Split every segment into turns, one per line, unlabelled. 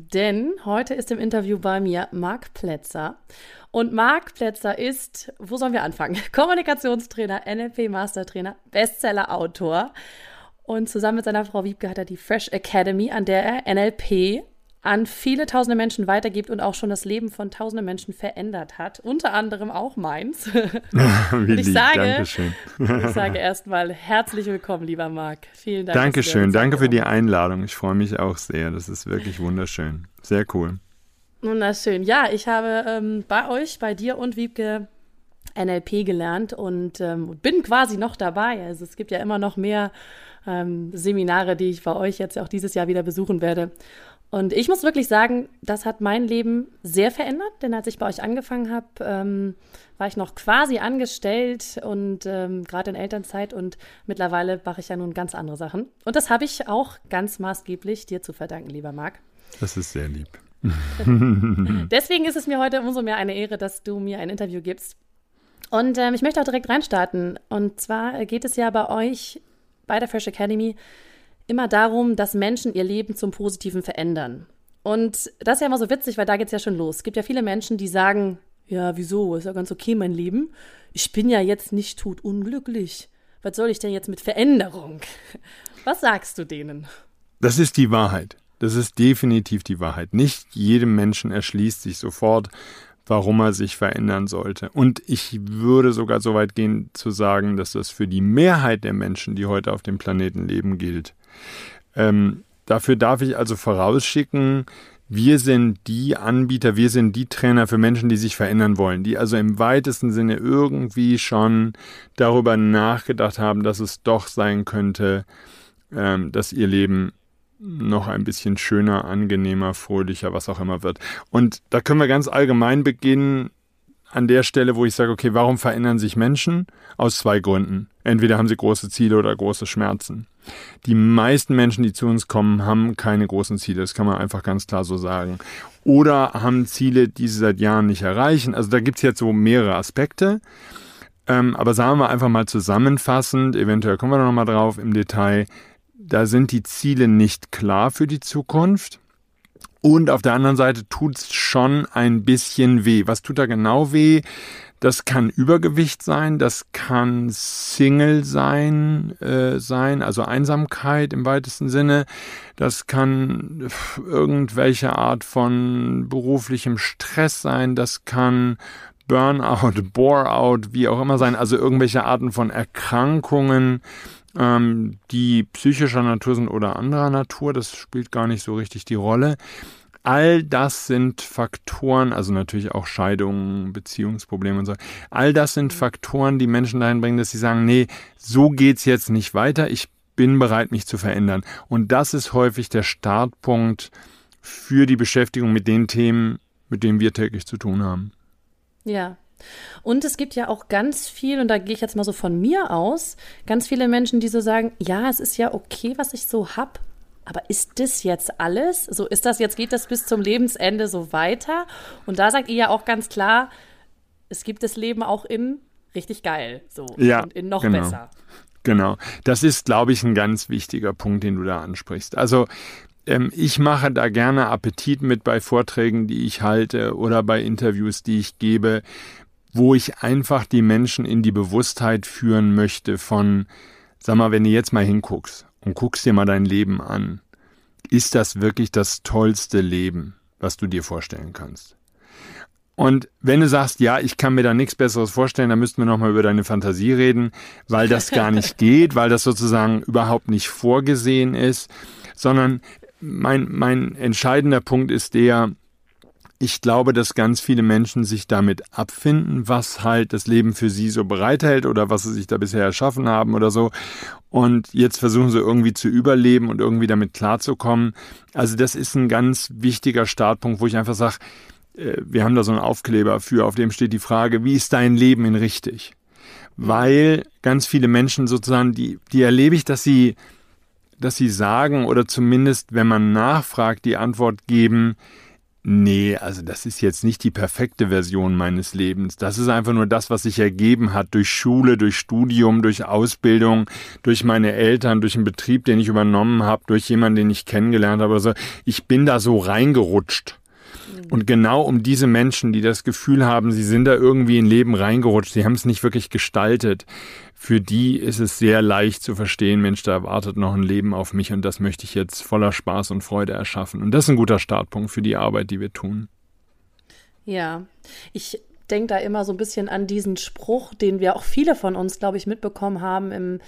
denn heute ist im Interview bei mir Marc Plätzer. Und Marc Plätzer ist, wo sollen wir anfangen? Kommunikationstrainer, NLP-Mastertrainer, Bestseller-Autor. Und zusammen mit seiner Frau Wiebke hat er die Fresh Academy, an der er NLP an viele tausende Menschen weitergibt und auch schon das Leben von tausenden Menschen verändert hat. Unter anderem auch meins.
Wie
ich
lieb,
sage,
Dankeschön.
ich sage erstmal herzlich willkommen, lieber Marc. Vielen Dank.
Dankeschön, danke für die Einladung. Ich freue mich auch sehr. Das ist wirklich wunderschön. Sehr cool.
Wunderschön. Ja, ich habe ähm, bei euch, bei dir und Wiebke NLP gelernt und ähm, bin quasi noch dabei. Also es gibt ja immer noch mehr ähm, Seminare, die ich bei euch jetzt auch dieses Jahr wieder besuchen werde. Und ich muss wirklich sagen, das hat mein Leben sehr verändert, denn als ich bei euch angefangen habe, ähm, war ich noch quasi angestellt und ähm, gerade in Elternzeit und mittlerweile mache ich ja nun ganz andere Sachen. Und das habe ich auch ganz maßgeblich dir zu verdanken, lieber Marc.
Das ist sehr lieb.
Deswegen ist es mir heute umso mehr eine Ehre, dass du mir ein Interview gibst. Und ähm, ich möchte auch direkt reinstarten. Und zwar geht es ja bei euch bei der Fresh Academy immer darum, dass Menschen ihr Leben zum Positiven verändern. Und das ist ja immer so witzig, weil da geht es ja schon los. Es gibt ja viele Menschen, die sagen, ja, wieso, ist ja ganz okay mein Leben. Ich bin ja jetzt nicht tot unglücklich. Was soll ich denn jetzt mit Veränderung? Was sagst du denen?
Das ist die Wahrheit. Das ist definitiv die Wahrheit. Nicht jedem Menschen erschließt sich sofort, warum er sich verändern sollte. Und ich würde sogar so weit gehen zu sagen, dass das für die Mehrheit der Menschen, die heute auf dem Planeten leben, gilt. Ähm, dafür darf ich also vorausschicken, wir sind die Anbieter, wir sind die Trainer für Menschen, die sich verändern wollen, die also im weitesten Sinne irgendwie schon darüber nachgedacht haben, dass es doch sein könnte, ähm, dass ihr Leben noch ein bisschen schöner, angenehmer, fröhlicher, was auch immer wird. Und da können wir ganz allgemein beginnen an der Stelle, wo ich sage, okay, warum verändern sich Menschen? Aus zwei Gründen. Entweder haben sie große Ziele oder große Schmerzen. Die meisten Menschen, die zu uns kommen, haben keine großen Ziele. Das kann man einfach ganz klar so sagen. Oder haben Ziele, die sie seit Jahren nicht erreichen. Also da gibt es jetzt so mehrere Aspekte. Ähm, aber sagen wir einfach mal zusammenfassend, eventuell kommen wir da nochmal drauf im Detail, da sind die Ziele nicht klar für die Zukunft. Und auf der anderen Seite tut es schon ein bisschen weh. Was tut da genau weh? Das kann Übergewicht sein, das kann Single sein, äh, sein, also Einsamkeit im weitesten Sinne. Das kann irgendwelche Art von beruflichem Stress sein, das kann Burnout, Boreout, wie auch immer sein, also irgendwelche Arten von Erkrankungen, ähm, die psychischer Natur sind oder anderer Natur, das spielt gar nicht so richtig die Rolle. All das sind Faktoren, also natürlich auch Scheidungen, Beziehungsprobleme und so. All das sind Faktoren, die Menschen dahin bringen, dass sie sagen, nee, so geht's jetzt nicht weiter. Ich bin bereit, mich zu verändern. Und das ist häufig der Startpunkt für die Beschäftigung mit den Themen, mit denen wir täglich zu tun haben.
Ja. Und es gibt ja auch ganz viel, und da gehe ich jetzt mal so von mir aus, ganz viele Menschen, die so sagen, ja, es ist ja okay, was ich so hab, aber ist das jetzt alles? So ist das jetzt, geht das bis zum Lebensende so weiter? Und da sagt ihr ja auch ganz klar, es gibt das Leben auch in richtig geil, so
Ja,
und in noch
genau.
besser.
Genau. Das ist, glaube ich, ein ganz wichtiger Punkt, den du da ansprichst. Also ähm, ich mache da gerne Appetit mit bei Vorträgen, die ich halte oder bei Interviews, die ich gebe, wo ich einfach die Menschen in die Bewusstheit führen möchte von, sag mal, wenn du jetzt mal hinguckst und guckst dir mal dein Leben an, ist das wirklich das tollste Leben, was du dir vorstellen kannst? Und wenn du sagst, ja, ich kann mir da nichts Besseres vorstellen, dann müssten wir nochmal über deine Fantasie reden, weil das gar nicht geht, weil das sozusagen überhaupt nicht vorgesehen ist, sondern mein, mein entscheidender Punkt ist der, ich glaube, dass ganz viele Menschen sich damit abfinden, was halt das Leben für sie so bereithält oder was sie sich da bisher erschaffen haben oder so. Und jetzt versuchen sie irgendwie zu überleben und irgendwie damit klarzukommen. Also das ist ein ganz wichtiger Startpunkt, wo ich einfach sage, äh, wir haben da so einen Aufkleber für, auf dem steht die Frage, wie ist dein Leben in richtig? Weil ganz viele Menschen sozusagen, die, die erlebe ich, dass sie, dass sie sagen oder zumindest, wenn man nachfragt, die Antwort geben, Nee, also das ist jetzt nicht die perfekte Version meines Lebens. Das ist einfach nur das, was sich ergeben hat durch Schule, durch Studium, durch Ausbildung, durch meine Eltern, durch einen Betrieb, den ich übernommen habe, durch jemanden, den ich kennengelernt habe. Also ich bin da so reingerutscht. Mhm. Und genau um diese Menschen, die das Gefühl haben, sie sind da irgendwie in Leben reingerutscht, sie haben es nicht wirklich gestaltet, für die ist es sehr leicht zu verstehen, Mensch, da wartet noch ein Leben auf mich und das möchte ich jetzt voller Spaß und Freude erschaffen. Und das ist ein guter Startpunkt für die Arbeit, die wir tun.
Ja, ich denke da immer so ein bisschen an diesen Spruch, den wir auch viele von uns, glaube ich, mitbekommen haben im,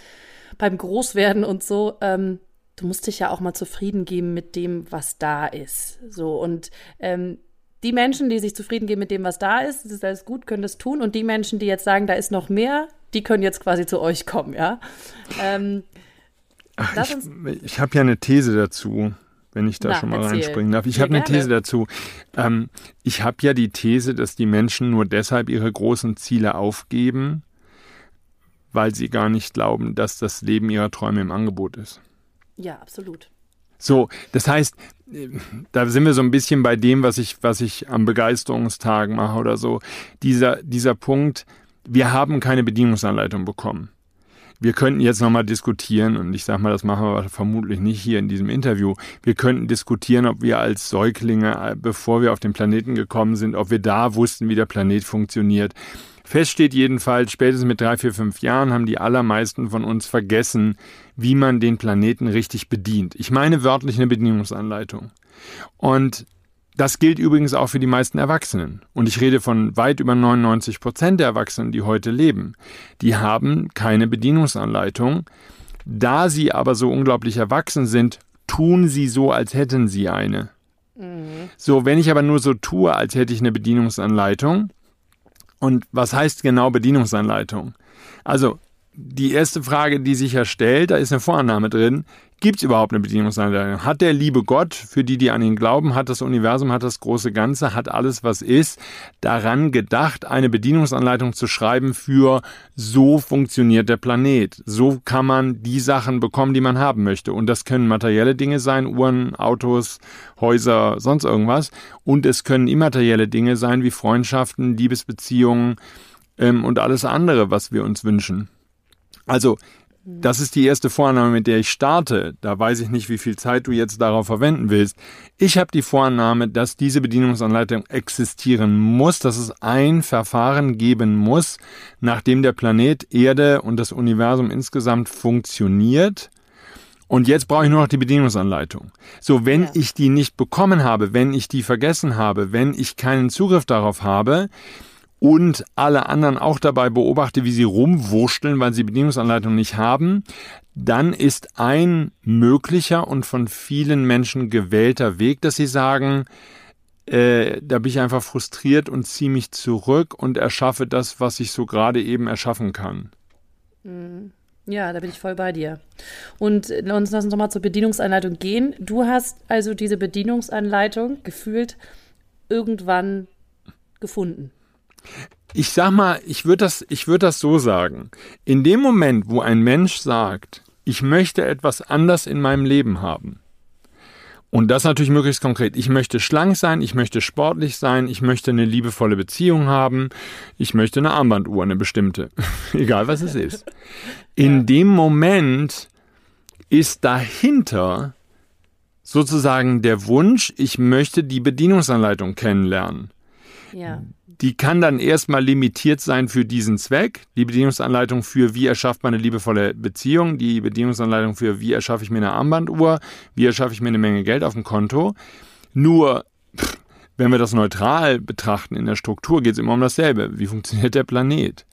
beim Großwerden und so. Ähm, du musst dich ja auch mal zufrieden geben mit dem, was da ist. So und ähm, die Menschen, die sich zufrieden geben mit dem, was da ist, das ist alles gut, können das tun. Und die Menschen, die jetzt sagen, da ist noch mehr, die können jetzt quasi zu euch kommen, ja. Ähm,
Ach, ich, ich habe ja eine These dazu, wenn ich da Na, schon mal erzähl. reinspringen darf. Ich habe eine These dazu. Ähm, ich habe ja die These, dass die Menschen nur deshalb ihre großen Ziele aufgeben, weil sie gar nicht glauben, dass das Leben ihrer Träume im Angebot ist.
Ja, absolut.
So, das heißt, da sind wir so ein bisschen bei dem, was ich, was ich am Begeisterungstag mache oder so. Dieser, dieser Punkt, wir haben keine Bedienungsanleitung bekommen. Wir könnten jetzt nochmal diskutieren, und ich sage mal, das machen wir vermutlich nicht hier in diesem Interview. Wir könnten diskutieren, ob wir als Säuglinge, bevor wir auf den Planeten gekommen sind, ob wir da wussten, wie der Planet funktioniert. Fest steht jedenfalls, spätestens mit drei, vier, fünf Jahren haben die allermeisten von uns vergessen, wie man den Planeten richtig bedient. Ich meine wörtlich eine Bedienungsanleitung. Und das gilt übrigens auch für die meisten Erwachsenen. Und ich rede von weit über 99 Prozent der Erwachsenen, die heute leben. Die haben keine Bedienungsanleitung. Da sie aber so unglaublich erwachsen sind, tun sie so, als hätten sie eine. Mhm. So, wenn ich aber nur so tue, als hätte ich eine Bedienungsanleitung. Und was heißt genau Bedienungsanleitung? Also, die erste Frage, die sich ja stellt, da ist eine Vorannahme drin. Gibt es überhaupt eine Bedienungsanleitung? Hat der liebe Gott, für die, die an ihn glauben, hat das Universum, hat das große Ganze, hat alles, was ist, daran gedacht, eine Bedienungsanleitung zu schreiben für so funktioniert der Planet. So kann man die Sachen bekommen, die man haben möchte. Und das können materielle Dinge sein, Uhren, Autos, Häuser, sonst irgendwas. Und es können immaterielle Dinge sein, wie Freundschaften, Liebesbeziehungen ähm, und alles andere, was wir uns wünschen. Also das ist die erste Vorannahme, mit der ich starte. Da weiß ich nicht, wie viel Zeit du jetzt darauf verwenden willst. Ich habe die Vorannahme, dass diese Bedienungsanleitung existieren muss, dass es ein Verfahren geben muss, nachdem der Planet Erde und das Universum insgesamt funktioniert. Und jetzt brauche ich nur noch die Bedienungsanleitung. So, wenn ja. ich die nicht bekommen habe, wenn ich die vergessen habe, wenn ich keinen Zugriff darauf habe, und alle anderen auch dabei beobachte, wie sie rumwurschteln, weil sie Bedienungsanleitung nicht haben, dann ist ein möglicher und von vielen Menschen gewählter Weg, dass sie sagen, äh, da bin ich einfach frustriert und ziehe mich zurück und erschaffe das, was ich so gerade eben erschaffen kann.
Mhm. Ja, da bin ich voll bei dir. Und lass uns nochmal zur Bedienungsanleitung gehen. Du hast also diese Bedienungsanleitung gefühlt irgendwann gefunden.
Ich sag mal, ich würde das, ich würde das so sagen. In dem Moment, wo ein Mensch sagt, ich möchte etwas anders in meinem Leben haben, und das natürlich möglichst konkret. Ich möchte schlank sein, ich möchte sportlich sein, ich möchte eine liebevolle Beziehung haben, ich möchte eine Armbanduhr, eine bestimmte, egal was es ist. In dem Moment ist dahinter sozusagen der Wunsch, ich möchte die Bedienungsanleitung kennenlernen. Ja. Die kann dann erstmal limitiert sein für diesen Zweck. Die Bedienungsanleitung für wie erschafft man eine liebevolle Beziehung, die Bedienungsanleitung für wie erschaffe ich mir eine Armbanduhr, wie erschaffe ich mir eine Menge Geld auf dem Konto. Nur, wenn wir das neutral betrachten in der Struktur, geht es immer um dasselbe. Wie funktioniert der Planet?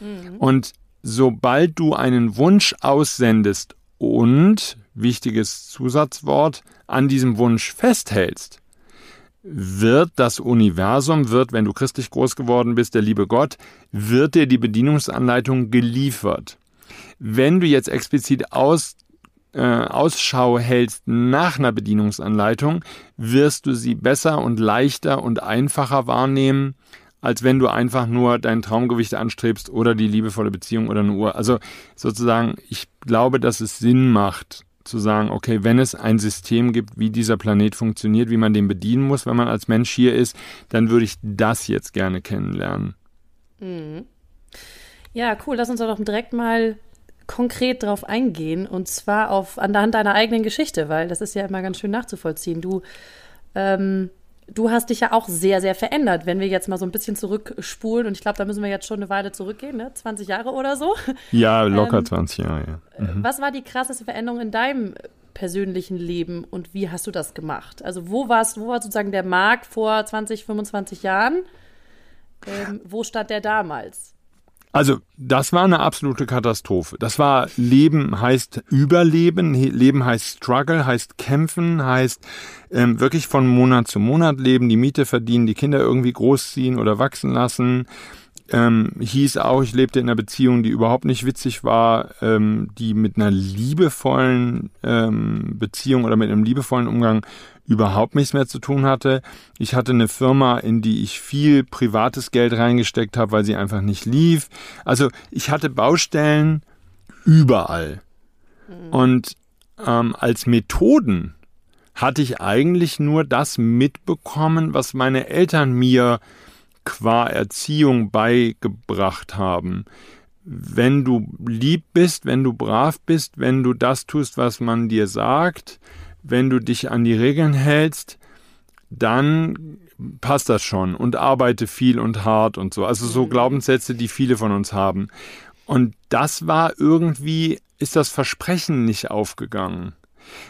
Mhm. Und sobald du einen Wunsch aussendest und, wichtiges Zusatzwort, an diesem Wunsch festhältst, wird das Universum, wird, wenn du christlich groß geworden bist, der liebe Gott, wird dir die Bedienungsanleitung geliefert. Wenn du jetzt explizit aus äh, Ausschau hältst nach einer Bedienungsanleitung, wirst du sie besser und leichter und einfacher wahrnehmen, als wenn du einfach nur dein Traumgewicht anstrebst oder die liebevolle Beziehung oder eine Uhr. Also sozusagen, ich glaube, dass es Sinn macht, zu sagen, okay, wenn es ein System gibt, wie dieser Planet funktioniert, wie man den bedienen muss, wenn man als Mensch hier ist, dann würde ich das jetzt gerne kennenlernen.
Mhm. Ja, cool. Lass uns doch direkt mal konkret drauf eingehen und zwar auf anhand deiner eigenen Geschichte, weil das ist ja immer ganz schön nachzuvollziehen. Du ähm, du hast dich ja auch sehr, sehr verändert. Wenn wir jetzt mal so ein bisschen zurückspulen, und ich glaube, da müssen wir jetzt schon eine Weile zurückgehen, ne? 20 Jahre oder so.
Ja, locker ähm, 20 Jahre, ja.
Mhm. Was war die krasseste Veränderung in deinem persönlichen Leben und wie hast du das gemacht? Also, wo warst, wo war sozusagen der Markt vor 20, 25 Jahren? Ähm, wo stand der damals?
Also, das war eine absolute Katastrophe. Das war Leben heißt Überleben, Leben heißt Struggle, heißt Kämpfen, heißt ähm, wirklich von Monat zu Monat leben, die Miete verdienen, die Kinder irgendwie großziehen oder wachsen lassen. Ähm, hieß auch, ich lebte in einer Beziehung, die überhaupt nicht witzig war, ähm, die mit einer liebevollen ähm, Beziehung oder mit einem liebevollen Umgang überhaupt nichts mehr zu tun hatte. Ich hatte eine Firma, in die ich viel privates Geld reingesteckt habe, weil sie einfach nicht lief. Also ich hatte Baustellen überall. Mhm. Und ähm, als Methoden hatte ich eigentlich nur das mitbekommen, was meine Eltern mir qua Erziehung beigebracht haben. Wenn du lieb bist, wenn du brav bist, wenn du das tust, was man dir sagt, wenn du dich an die Regeln hältst, dann passt das schon und arbeite viel und hart und so. Also so mhm. Glaubenssätze, die viele von uns haben. Und das war irgendwie, ist das Versprechen nicht aufgegangen.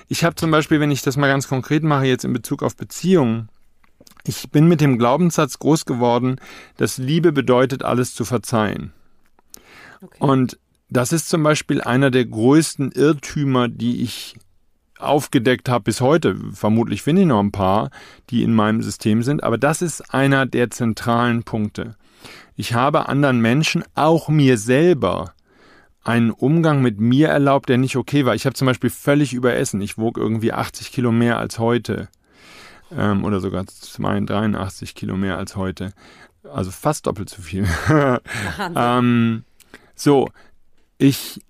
Ich habe zum Beispiel, wenn ich das mal ganz konkret mache, jetzt in Bezug auf Beziehungen, ich bin mit dem Glaubenssatz groß geworden, dass Liebe bedeutet, alles zu verzeihen. Okay. Und das ist zum Beispiel einer der größten Irrtümer, die ich aufgedeckt habe bis heute. Vermutlich finde ich noch ein paar, die in meinem System sind, aber das ist einer der zentralen Punkte. Ich habe anderen Menschen, auch mir selber, einen Umgang mit mir erlaubt, der nicht okay war. Ich habe zum Beispiel völlig überessen. Ich wog irgendwie 80 Kilo mehr als heute. Ähm, oder sogar 83 Kilo mehr als heute. Also fast doppelt so viel. ähm, so, ich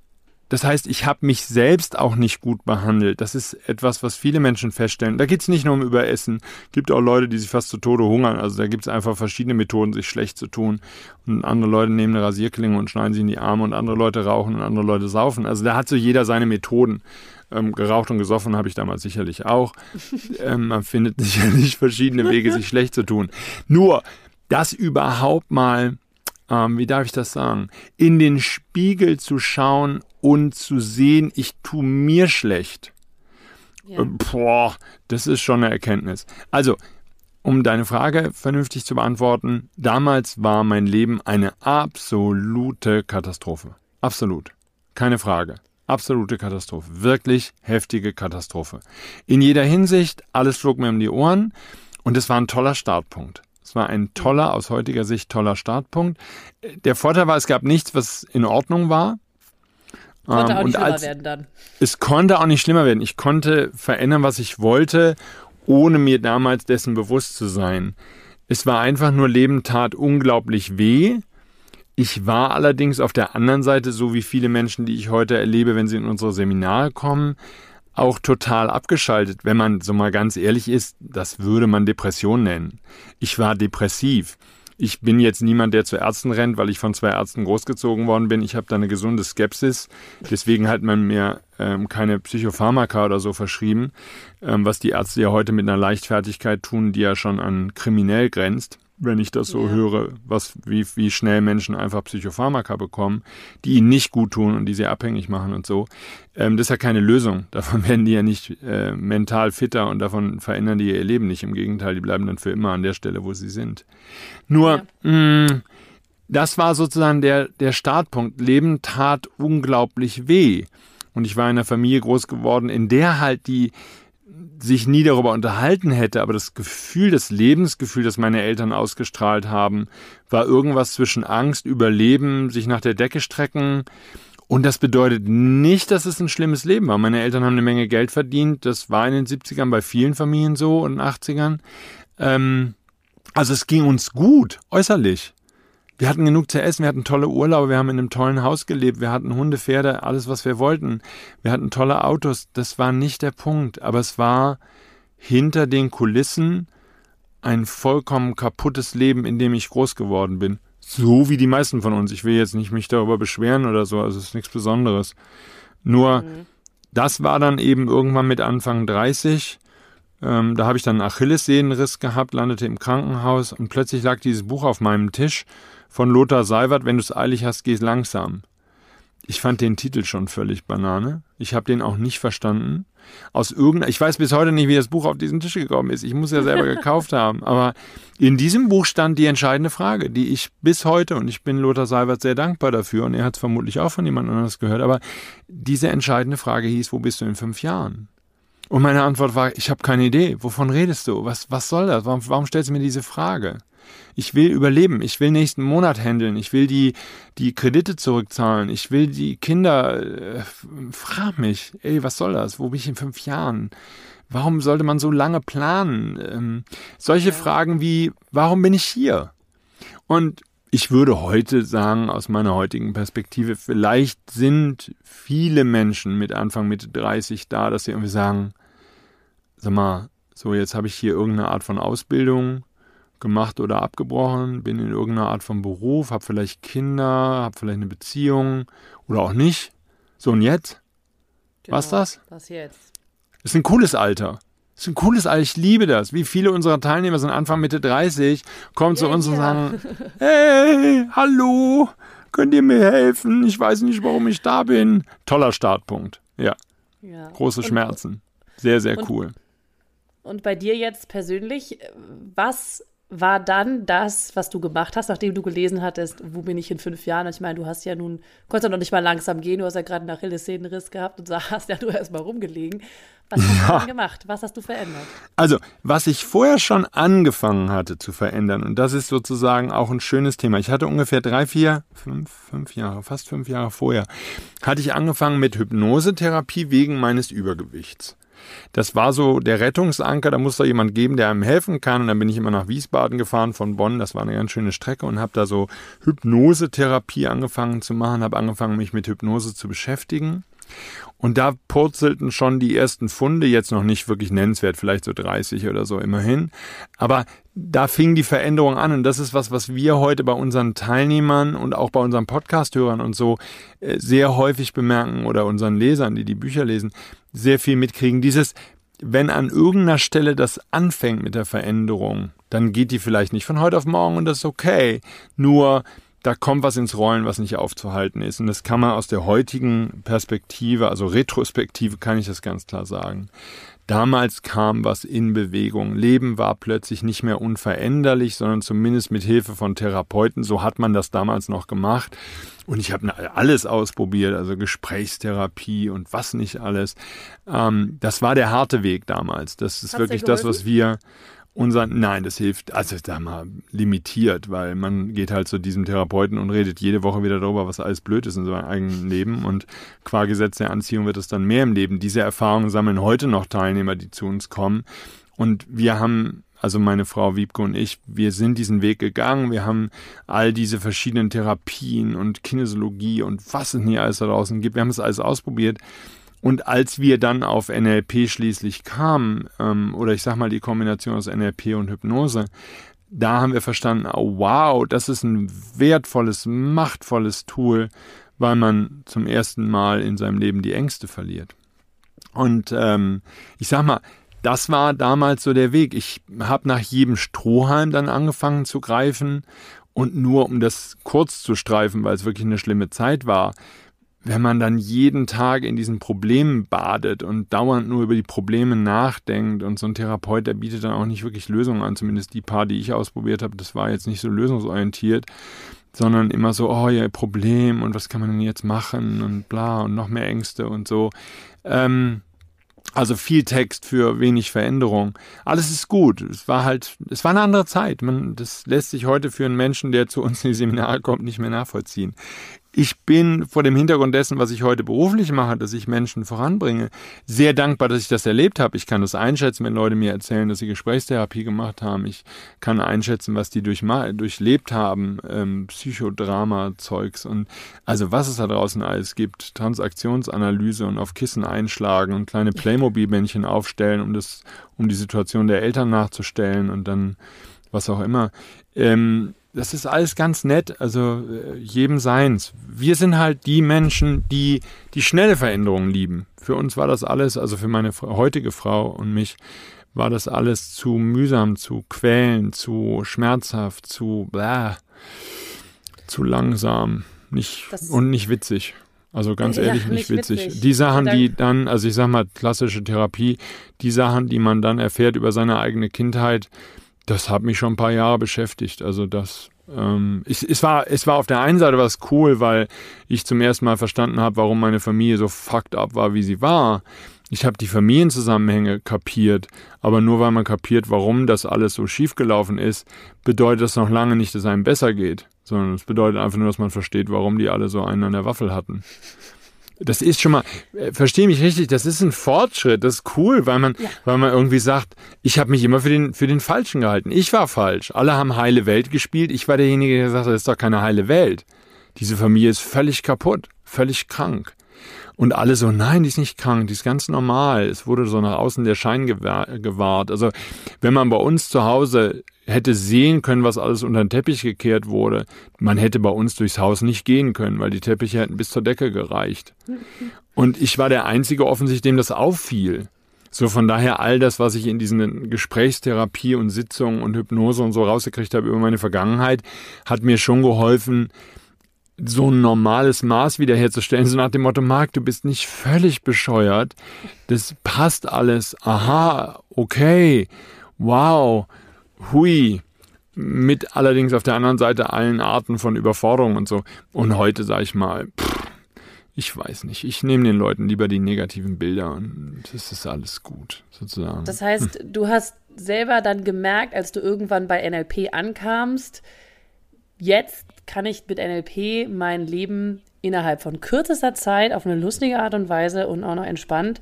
das heißt, ich habe mich selbst auch nicht gut behandelt. Das ist etwas, was viele Menschen feststellen. Da geht es nicht nur um Überessen. gibt auch Leute, die sich fast zu Tode hungern. Also da gibt es einfach verschiedene Methoden, sich schlecht zu tun. Und andere Leute nehmen eine Rasierklinge und schneiden sie in die Arme und andere Leute rauchen und andere Leute saufen. Also da hat so jeder seine Methoden. Ähm, geraucht und gesoffen habe ich damals sicherlich auch. Ähm, man findet sicherlich verschiedene Wege, sich schlecht zu tun. Nur, das überhaupt mal ähm, wie darf ich das sagen, in den Spiegel zu schauen und zu sehen, ich tue mir schlecht. Ja. Äh, boah, das ist schon eine Erkenntnis. Also, um deine Frage vernünftig zu beantworten, damals war mein Leben eine absolute Katastrophe. Absolut. Keine Frage. Absolute Katastrophe. Wirklich heftige Katastrophe. In jeder Hinsicht, alles flog mir um die Ohren und es war ein toller Startpunkt. Es war ein toller, aus heutiger Sicht toller Startpunkt. Der Vorteil war, es gab nichts, was in Ordnung war.
Konnte ähm, auch nicht schlimmer werden dann.
Es konnte auch nicht schlimmer werden. Ich konnte verändern, was ich wollte, ohne mir damals dessen bewusst zu sein. Es war einfach nur Leben tat unglaublich weh. Ich war allerdings auf der anderen Seite, so wie viele Menschen, die ich heute erlebe, wenn sie in unsere Seminare kommen, auch total abgeschaltet. Wenn man so mal ganz ehrlich ist, das würde man Depression nennen. Ich war depressiv. Ich bin jetzt niemand, der zu Ärzten rennt, weil ich von zwei Ärzten großgezogen worden bin. Ich habe da eine gesunde Skepsis. Deswegen hat man mir ähm, keine Psychopharmaka oder so verschrieben, ähm, was die Ärzte ja heute mit einer Leichtfertigkeit tun, die ja schon an kriminell grenzt wenn ich das so ja. höre, was, wie, wie schnell Menschen einfach Psychopharmaka bekommen, die ihnen nicht gut tun und die sie abhängig machen und so. Ähm, das ist ja keine Lösung. Davon werden die ja nicht äh, mental fitter und davon verändern die ihr Leben nicht. Im Gegenteil, die bleiben dann für immer an der Stelle, wo sie sind. Nur, ja. mh, mm, das war sozusagen der, der Startpunkt. Leben tat unglaublich weh. Und ich war in einer Familie groß geworden, in der halt die, sich nie darüber unterhalten hätte, aber das Gefühl, das Lebensgefühl, das meine Eltern ausgestrahlt haben, war irgendwas zwischen Angst, Überleben, sich nach der Decke strecken Und das bedeutet nicht, dass es ein schlimmes Leben war. Meine Eltern haben eine Menge Geld verdient. Das war in den 70ern bei vielen Familien so und 80ern. Ähm, also es ging uns gut, äußerlich. Wir hatten genug zu essen, wir hatten tolle Urlaube, wir haben in einem tollen Haus gelebt, wir hatten Hunde, Pferde, alles, was wir wollten. Wir hatten tolle Autos. Das war nicht der Punkt, aber es war hinter den Kulissen ein vollkommen kaputtes Leben, in dem ich groß geworden bin. So wie die meisten von uns. Ich will jetzt nicht mich darüber beschweren oder so, also es ist nichts Besonderes. Nur, mhm. das war dann eben irgendwann mit Anfang 30. Ähm, da habe ich dann einen Achillessehnenriss gehabt, landete im Krankenhaus und plötzlich lag dieses Buch auf meinem Tisch von Lothar Seiwert, wenn du es eilig hast, geh langsam. Ich fand den Titel schon völlig Banane. Ich habe den auch nicht verstanden. Aus irgendeiner, ich weiß bis heute nicht, wie das Buch auf diesen Tisch gekommen ist. Ich muss ja selber gekauft haben. Aber in diesem Buch stand die entscheidende Frage, die ich bis heute, und ich bin Lothar Seibert sehr dankbar dafür, und er hat es vermutlich auch von jemand anders gehört, aber diese entscheidende Frage hieß, wo bist du in fünf Jahren? Und meine Antwort war, ich habe keine Idee. Wovon redest du? Was, was soll das? Warum, warum stellst du mir diese Frage? Ich will überleben. Ich will nächsten Monat handeln. Ich will die, die Kredite zurückzahlen. Ich will die Kinder. Äh, frag mich, ey, was soll das? Wo bin ich in fünf Jahren? Warum sollte man so lange planen? Ähm, solche. Fragen wie, warum bin ich hier? Und ich würde heute sagen, aus meiner heutigen Perspektive, vielleicht sind viele Menschen mit Anfang, Mitte 30 da, dass sie irgendwie sagen, sag mal, so jetzt habe ich hier irgendeine Art von Ausbildung, gemacht oder abgebrochen, bin in irgendeiner Art von Beruf, habe vielleicht Kinder, habe vielleicht eine Beziehung oder auch nicht. So und jetzt? Genau, Was das?
Was jetzt?
Ist ein cooles Alter. Ist ein cooles Alter. Ich liebe das. Wie viele unserer Teilnehmer sind Anfang Mitte 30, kommen ja, zu uns ja. und sagen: Hey, hallo, könnt ihr mir helfen? Ich weiß nicht, warum ich da bin. Toller Startpunkt. Ja. ja. Große und, Schmerzen. Sehr, sehr
und,
cool.
Und bei dir jetzt persönlich, was war dann das, was du gemacht hast, nachdem du gelesen hattest, wo bin ich in fünf Jahren? Und ich meine, du hast ja nun, konntest ja noch nicht mal langsam gehen, du hast ja gerade einen Achillessehnenriss gehabt und hast ja nur erstmal rumgelegen. Was hast ja. du dann gemacht? Was hast du verändert?
Also, was ich vorher schon angefangen hatte zu verändern, und das ist sozusagen auch ein schönes Thema. Ich hatte ungefähr drei, vier, fünf, fünf Jahre, fast fünf Jahre vorher, hatte ich angefangen mit Hypnosetherapie wegen meines Übergewichts. Das war so der Rettungsanker, da muss da jemand geben, der einem helfen kann. Und dann bin ich immer nach Wiesbaden gefahren von Bonn, das war eine ganz schöne Strecke und habe da so Hypnosetherapie angefangen zu machen, habe angefangen, mich mit Hypnose zu beschäftigen. Und da purzelten schon die ersten Funde, jetzt noch nicht wirklich nennenswert, vielleicht so 30 oder so immerhin. Aber da fing die Veränderung an und das ist was, was wir heute bei unseren Teilnehmern und auch bei unseren Podcasthörern und so äh, sehr häufig bemerken oder unseren Lesern, die die Bücher lesen, sehr viel mitkriegen. Dieses, wenn an irgendeiner Stelle das anfängt mit der Veränderung, dann geht die vielleicht nicht von heute auf morgen und das ist okay. Nur da kommt was ins Rollen, was nicht aufzuhalten ist. Und das kann man aus der heutigen Perspektive, also Retrospektive, kann ich das ganz klar sagen. Damals kam was in Bewegung. Leben war plötzlich nicht mehr unveränderlich, sondern zumindest mit Hilfe von Therapeuten. So hat man das damals noch gemacht. Und ich habe alles ausprobiert, also Gesprächstherapie und was nicht alles. Ähm, das war der harte Weg damals. Das ist Hat's wirklich das, was wir unser, nein, das hilft, also da mal limitiert, weil man geht halt zu diesem Therapeuten und redet jede Woche wieder darüber, was alles blöd ist in seinem eigenen Leben und qua Gesetz der Anziehung wird es dann mehr im Leben. Diese Erfahrungen sammeln heute noch Teilnehmer, die zu uns kommen und wir haben also meine Frau Wiebke und ich, wir sind diesen Weg gegangen. Wir haben all diese verschiedenen Therapien und Kinesiologie und was es nie alles da draußen gibt. Wir haben es alles ausprobiert. Und als wir dann auf NLP schließlich kamen, ähm, oder ich sag mal die Kombination aus NLP und Hypnose, da haben wir verstanden, oh, wow, das ist ein wertvolles, machtvolles Tool, weil man zum ersten Mal in seinem Leben die Ängste verliert. Und ähm, ich sag mal, das war damals so der Weg. Ich habe nach jedem Strohhalm dann angefangen zu greifen und nur um das kurz zu streifen, weil es wirklich eine schlimme Zeit war, wenn man dann jeden Tag in diesen Problemen badet und dauernd nur über die Probleme nachdenkt und so ein Therapeut, der bietet dann auch nicht wirklich Lösungen an, zumindest die paar, die ich ausprobiert habe, das war jetzt nicht so lösungsorientiert, sondern immer so, oh ja, Problem und was kann man denn jetzt machen und bla und noch mehr Ängste und so. Ähm, also viel Text für wenig Veränderung. Alles ist gut. Es war halt, es war eine andere Zeit. Man, das lässt sich heute für einen Menschen, der zu uns in die Seminare kommt, nicht mehr nachvollziehen. Ich bin vor dem Hintergrund dessen, was ich heute beruflich mache, dass ich Menschen voranbringe, sehr dankbar, dass ich das erlebt habe. Ich kann das einschätzen, wenn Leute mir erzählen, dass sie Gesprächstherapie gemacht haben. Ich kann einschätzen, was die durch, durchlebt haben, ähm, Psychodrama-Zeugs und also was es da draußen alles gibt. Transaktionsanalyse und auf Kissen einschlagen und kleine Playmobil-Männchen aufstellen, um das, um die Situation der Eltern nachzustellen und dann was auch immer. Ähm, das ist alles ganz nett, also äh, jedem seins. Wir sind halt die Menschen, die die schnelle Veränderung lieben. Für uns war das alles, also für meine heutige Frau und mich, war das alles zu mühsam, zu quälen, zu schmerzhaft, zu bläh, zu langsam, nicht das und nicht witzig. Also ganz ehrlich, nicht, nicht witzig. witzig. Die Sachen, die dann, also ich sag mal, klassische Therapie, die Sachen, die man dann erfährt über seine eigene Kindheit, das hat mich schon ein paar Jahre beschäftigt. Also das, ähm, ich, es, war, es war auf der einen Seite was cool, weil ich zum ersten Mal verstanden habe, warum meine Familie so fucked up war, wie sie war. Ich habe die Familienzusammenhänge kapiert, aber nur weil man kapiert, warum das alles so schiefgelaufen ist, bedeutet das noch lange nicht, dass einem besser geht, sondern es bedeutet einfach nur, dass man versteht, warum die alle so einen an der Waffel hatten das ist schon mal, äh, verstehe mich richtig, das ist ein Fortschritt, das ist cool, weil man, ja. weil man irgendwie sagt, ich habe mich immer für den, für den Falschen gehalten. Ich war falsch. Alle haben heile Welt gespielt. Ich war derjenige, der gesagt hat, das ist doch keine heile Welt. Diese Familie ist völlig kaputt, völlig krank. Und alle so, nein, die ist nicht krank, die ist ganz normal. Es wurde so nach außen der Schein gewahrt. Also wenn man bei uns zu Hause hätte sehen können, was alles unter den Teppich gekehrt wurde, man hätte bei uns durchs Haus nicht gehen können, weil die Teppiche hätten bis zur Decke gereicht. Und ich war der Einzige offensichtlich, dem das auffiel. So von daher all das, was ich in diesen Gesprächstherapie und Sitzungen und Hypnose und so rausgekriegt habe über meine Vergangenheit, hat mir schon geholfen, so ein normales Maß wiederherzustellen, so nach dem Motto, Marc, du bist nicht völlig bescheuert, das passt alles, aha, okay, wow, hui, mit allerdings auf der anderen Seite allen Arten von Überforderung und so. Und heute sage ich mal, pff, ich weiß nicht, ich nehme den Leuten lieber die negativen Bilder und das ist alles gut, sozusagen.
Das heißt, hm. du hast selber dann gemerkt, als du irgendwann bei NLP ankamst, jetzt kann ich mit NLP mein Leben innerhalb von kürzester Zeit auf eine lustige Art und Weise und auch noch entspannt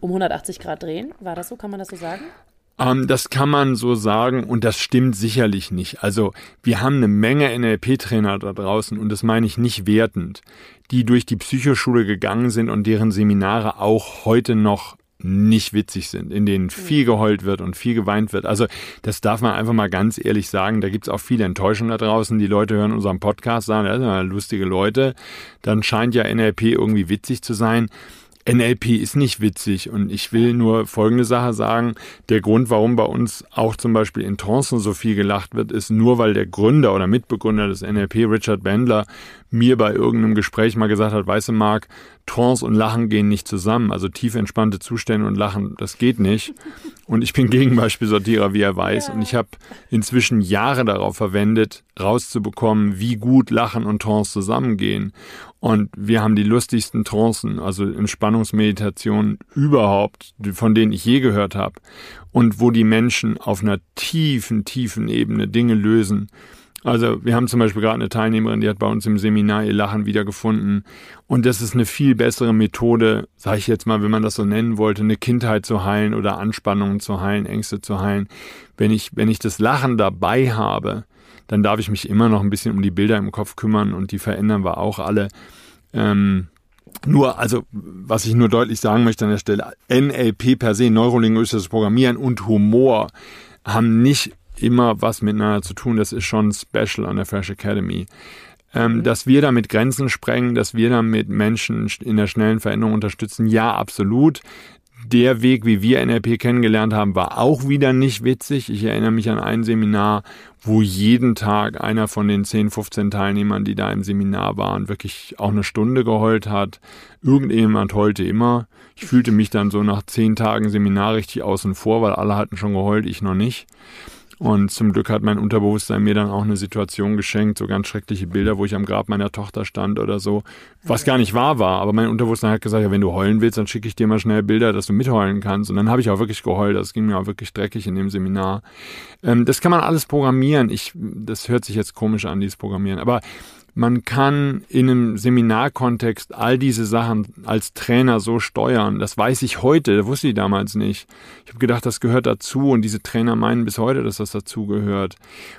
um 180 Grad drehen. War das so? Kann man das so sagen?
Ähm, das kann man so sagen und das stimmt sicherlich nicht. Also wir haben eine Menge NLP-Trainer da draußen und das meine ich nicht wertend, die durch die Psychoschule gegangen sind und deren Seminare auch heute noch nicht witzig sind, in denen viel geheult wird und viel geweint wird. Also das darf man einfach mal ganz ehrlich sagen. Da gibt's auch viele Enttäuschungen da draußen. Die Leute hören unseren Podcast, sagen, das sind ja lustige Leute. Dann scheint ja NLP irgendwie witzig zu sein. NLP ist nicht witzig und ich will nur folgende Sache sagen. Der Grund, warum bei uns auch zum Beispiel in Trancen so viel gelacht wird, ist nur, weil der Gründer oder Mitbegründer des NLP, Richard Bandler, mir bei irgendeinem Gespräch mal gesagt hat, weiße Mark, Trance und Lachen gehen nicht zusammen. Also tief entspannte Zustände und Lachen, das geht nicht. Und ich bin Gegenbeispielsortierer, wie er weiß. Und ich habe inzwischen Jahre darauf verwendet, rauszubekommen, wie gut Lachen und Trance zusammengehen. Und wir haben die lustigsten Trancen, also Entspannungsmeditationen überhaupt, von denen ich je gehört habe. Und wo die Menschen auf einer tiefen, tiefen Ebene Dinge lösen also wir haben zum Beispiel gerade eine Teilnehmerin, die hat bei uns im Seminar ihr Lachen wiedergefunden. Und das ist eine viel bessere Methode, sage ich jetzt mal, wenn man das so nennen wollte, eine Kindheit zu heilen oder Anspannungen zu heilen, Ängste zu heilen. Wenn ich, wenn ich das Lachen dabei habe, dann darf ich mich immer noch ein bisschen um die Bilder im Kopf kümmern und die verändern wir auch alle. Ähm, nur, also, was ich nur deutlich sagen möchte an der Stelle, NLP per se, neurolinguistisches Programmieren und Humor haben nicht immer was miteinander zu tun. Das ist schon special an der Fresh Academy. Ähm, mhm. Dass wir damit Grenzen sprengen, dass wir damit Menschen in der schnellen Veränderung unterstützen, ja, absolut. Der Weg, wie wir NLP kennengelernt haben, war auch wieder nicht witzig. Ich erinnere mich an ein Seminar, wo jeden Tag einer von den 10, 15 Teilnehmern, die da im Seminar waren, wirklich auch eine Stunde geheult hat. Irgendjemand heulte immer. Ich fühlte mich dann so nach zehn Tagen Seminar richtig außen vor, weil alle hatten schon geheult, ich noch nicht. Und zum Glück hat mein Unterbewusstsein mir dann auch eine Situation geschenkt, so ganz schreckliche Bilder, wo ich am Grab meiner Tochter stand oder so, was gar nicht wahr war. Aber mein Unterbewusstsein hat gesagt, ja, wenn du heulen willst, dann schicke ich dir mal schnell Bilder, dass du mitheulen kannst. Und dann habe ich auch wirklich geheult. Das ging mir auch wirklich dreckig in dem Seminar. Ähm, das kann man alles programmieren. Ich, das hört sich jetzt komisch an, dieses Programmieren. Aber man kann in einem Seminarkontext all diese Sachen als Trainer so steuern. Das weiß ich heute, das wusste ich damals nicht. Ich habe gedacht, das gehört dazu und diese Trainer meinen bis heute, dass das dazu gehört.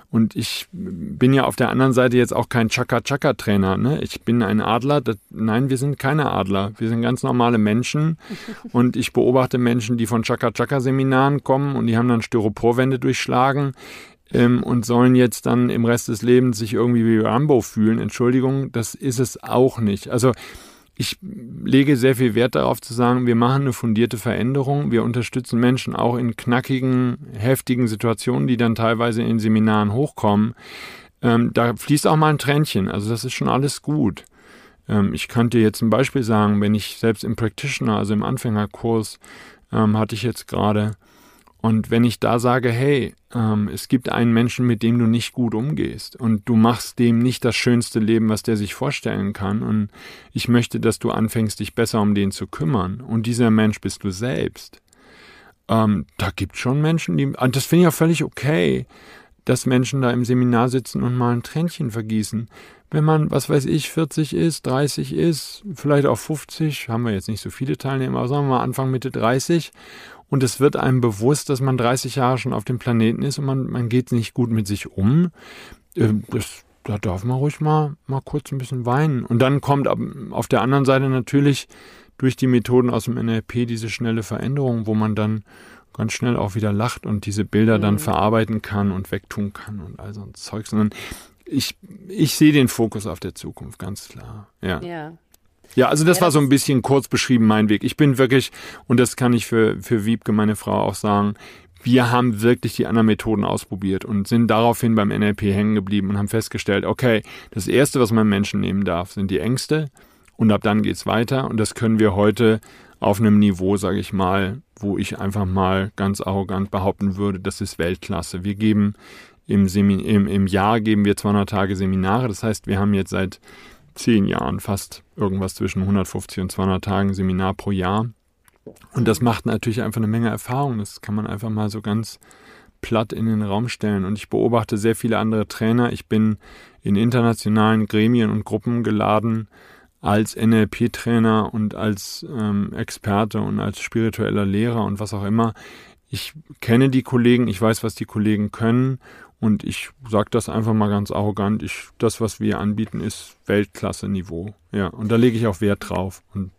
Und ich bin ja auf der anderen Seite jetzt auch kein Chaka-Chaka-Trainer. Ne? Ich bin ein Adler. Das, nein, wir sind keine Adler. Wir sind ganz normale Menschen. und ich beobachte Menschen, die von Chaka-Chaka-Seminaren kommen und die haben dann Styroporwände durchschlagen ähm, und sollen jetzt dann im Rest des Lebens sich irgendwie wie Rambo fühlen. Entschuldigung, das ist es auch nicht. Also ich lege sehr viel Wert darauf zu sagen, wir machen eine fundierte Veränderung. Wir unterstützen Menschen auch in knackigen, heftigen Situationen, die dann teilweise in Seminaren hochkommen. Ähm, da fließt auch mal ein Tränchen. Also das ist schon alles gut. Ähm, ich könnte jetzt ein Beispiel sagen, wenn ich selbst im Practitioner, also im Anfängerkurs, ähm, hatte ich jetzt gerade, und wenn ich da sage, hey, ähm, es gibt einen Menschen, mit dem du nicht gut umgehst und du machst dem nicht das schönste Leben, was der sich vorstellen kann und ich möchte, dass du anfängst, dich besser um den zu kümmern und dieser Mensch bist du selbst. Ähm, da gibt es schon Menschen, die, und das finde ich auch völlig okay, dass Menschen da im Seminar sitzen und mal ein Tränchen vergießen. Wenn man, was weiß ich, 40 ist, 30 ist, vielleicht auch 50, haben wir jetzt nicht so viele Teilnehmer, aber sagen wir mal Anfang, Mitte 30 und es wird einem bewusst, dass man 30 Jahre schon auf dem Planeten ist und man, man geht nicht gut mit sich um. Ähm, das, da darf man ruhig mal, mal kurz ein bisschen weinen. Und dann kommt auf der anderen Seite natürlich durch die Methoden aus dem NLP diese schnelle Veränderung, wo man dann ganz schnell auch wieder lacht und diese Bilder mhm. dann verarbeiten kann und wegtun kann und all so ein Zeug. Sondern ich, ich sehe den Fokus auf der Zukunft, ganz klar. Ja. ja. Ja, also das ja, war so ein bisschen kurz beschrieben mein Weg. Ich bin wirklich, und das kann ich für, für Wiebke, meine Frau, auch sagen, wir haben wirklich die anderen Methoden ausprobiert und sind daraufhin beim NLP hängen geblieben und haben festgestellt, okay, das Erste, was man Menschen nehmen darf, sind die Ängste und ab dann geht's weiter und das können wir heute auf einem Niveau, sage ich mal, wo ich einfach mal ganz arrogant behaupten würde, das ist Weltklasse. Wir geben im, Semin im, im Jahr geben wir 200 Tage Seminare, das heißt, wir haben jetzt seit zehn Jahren fast irgendwas zwischen 150 und 200 Tagen Seminar pro Jahr. Und das macht natürlich einfach eine Menge Erfahrung. Das kann man einfach mal so ganz platt in den Raum stellen. Und ich beobachte sehr viele andere Trainer. Ich bin in internationalen Gremien und Gruppen geladen als NLP-Trainer und als ähm, Experte und als spiritueller Lehrer und was auch immer. Ich kenne die Kollegen, ich weiß, was die Kollegen können und ich sage das einfach mal ganz arrogant. Ich, das, was wir anbieten, ist Weltklasse-Niveau. Ja, und da lege ich auch Wert drauf. Und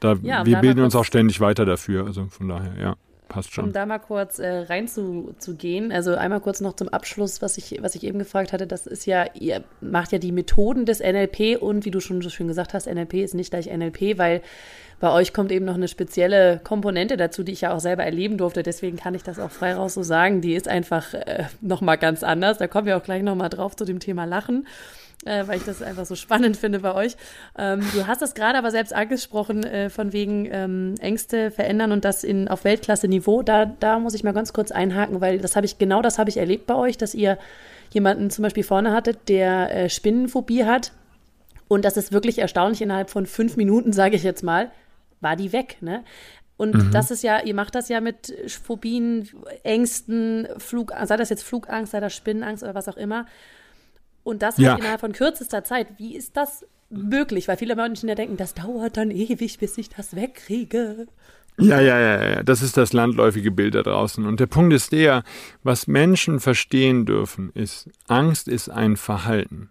da, ja, wir bilden uns auch ständig weiter dafür. Also von daher, ja, passt schon.
Um da mal kurz äh, rein zu, zu gehen, also einmal kurz noch zum Abschluss, was ich, was ich eben gefragt hatte, das ist ja, ihr macht ja die Methoden des NLP und wie du schon so schön gesagt hast, NLP ist nicht gleich NLP, weil bei euch kommt eben noch eine spezielle Komponente dazu, die ich ja auch selber erleben durfte. Deswegen kann ich das auch frei raus so sagen. Die ist einfach äh, nochmal ganz anders. Da kommen wir auch gleich nochmal drauf zu dem Thema Lachen. Äh, weil ich das einfach so spannend finde bei euch. Ähm, du hast das gerade aber selbst angesprochen, äh, von wegen ähm, Ängste verändern und das in, auf Weltklasse-Niveau. Da, da muss ich mal ganz kurz einhaken, weil das habe ich, genau das habe ich erlebt bei euch, dass ihr jemanden zum Beispiel vorne hattet, der äh, Spinnenphobie hat. Und das ist wirklich erstaunlich, innerhalb von fünf Minuten, sage ich jetzt mal, war die weg. Ne? Und mhm. das ist ja, ihr macht das ja mit Phobien, Ängsten, Flug, sei das jetzt Flugangst, sei das Spinnenangst oder was auch immer. Und das ja. halt innerhalb von kürzester Zeit. Wie ist das möglich? Weil viele Menschen ja denken, das dauert dann ewig, bis ich das wegkriege.
Ja, ja, ja, ja, das ist das landläufige Bild da draußen. Und der Punkt ist der, was Menschen verstehen dürfen, ist, Angst ist ein Verhalten.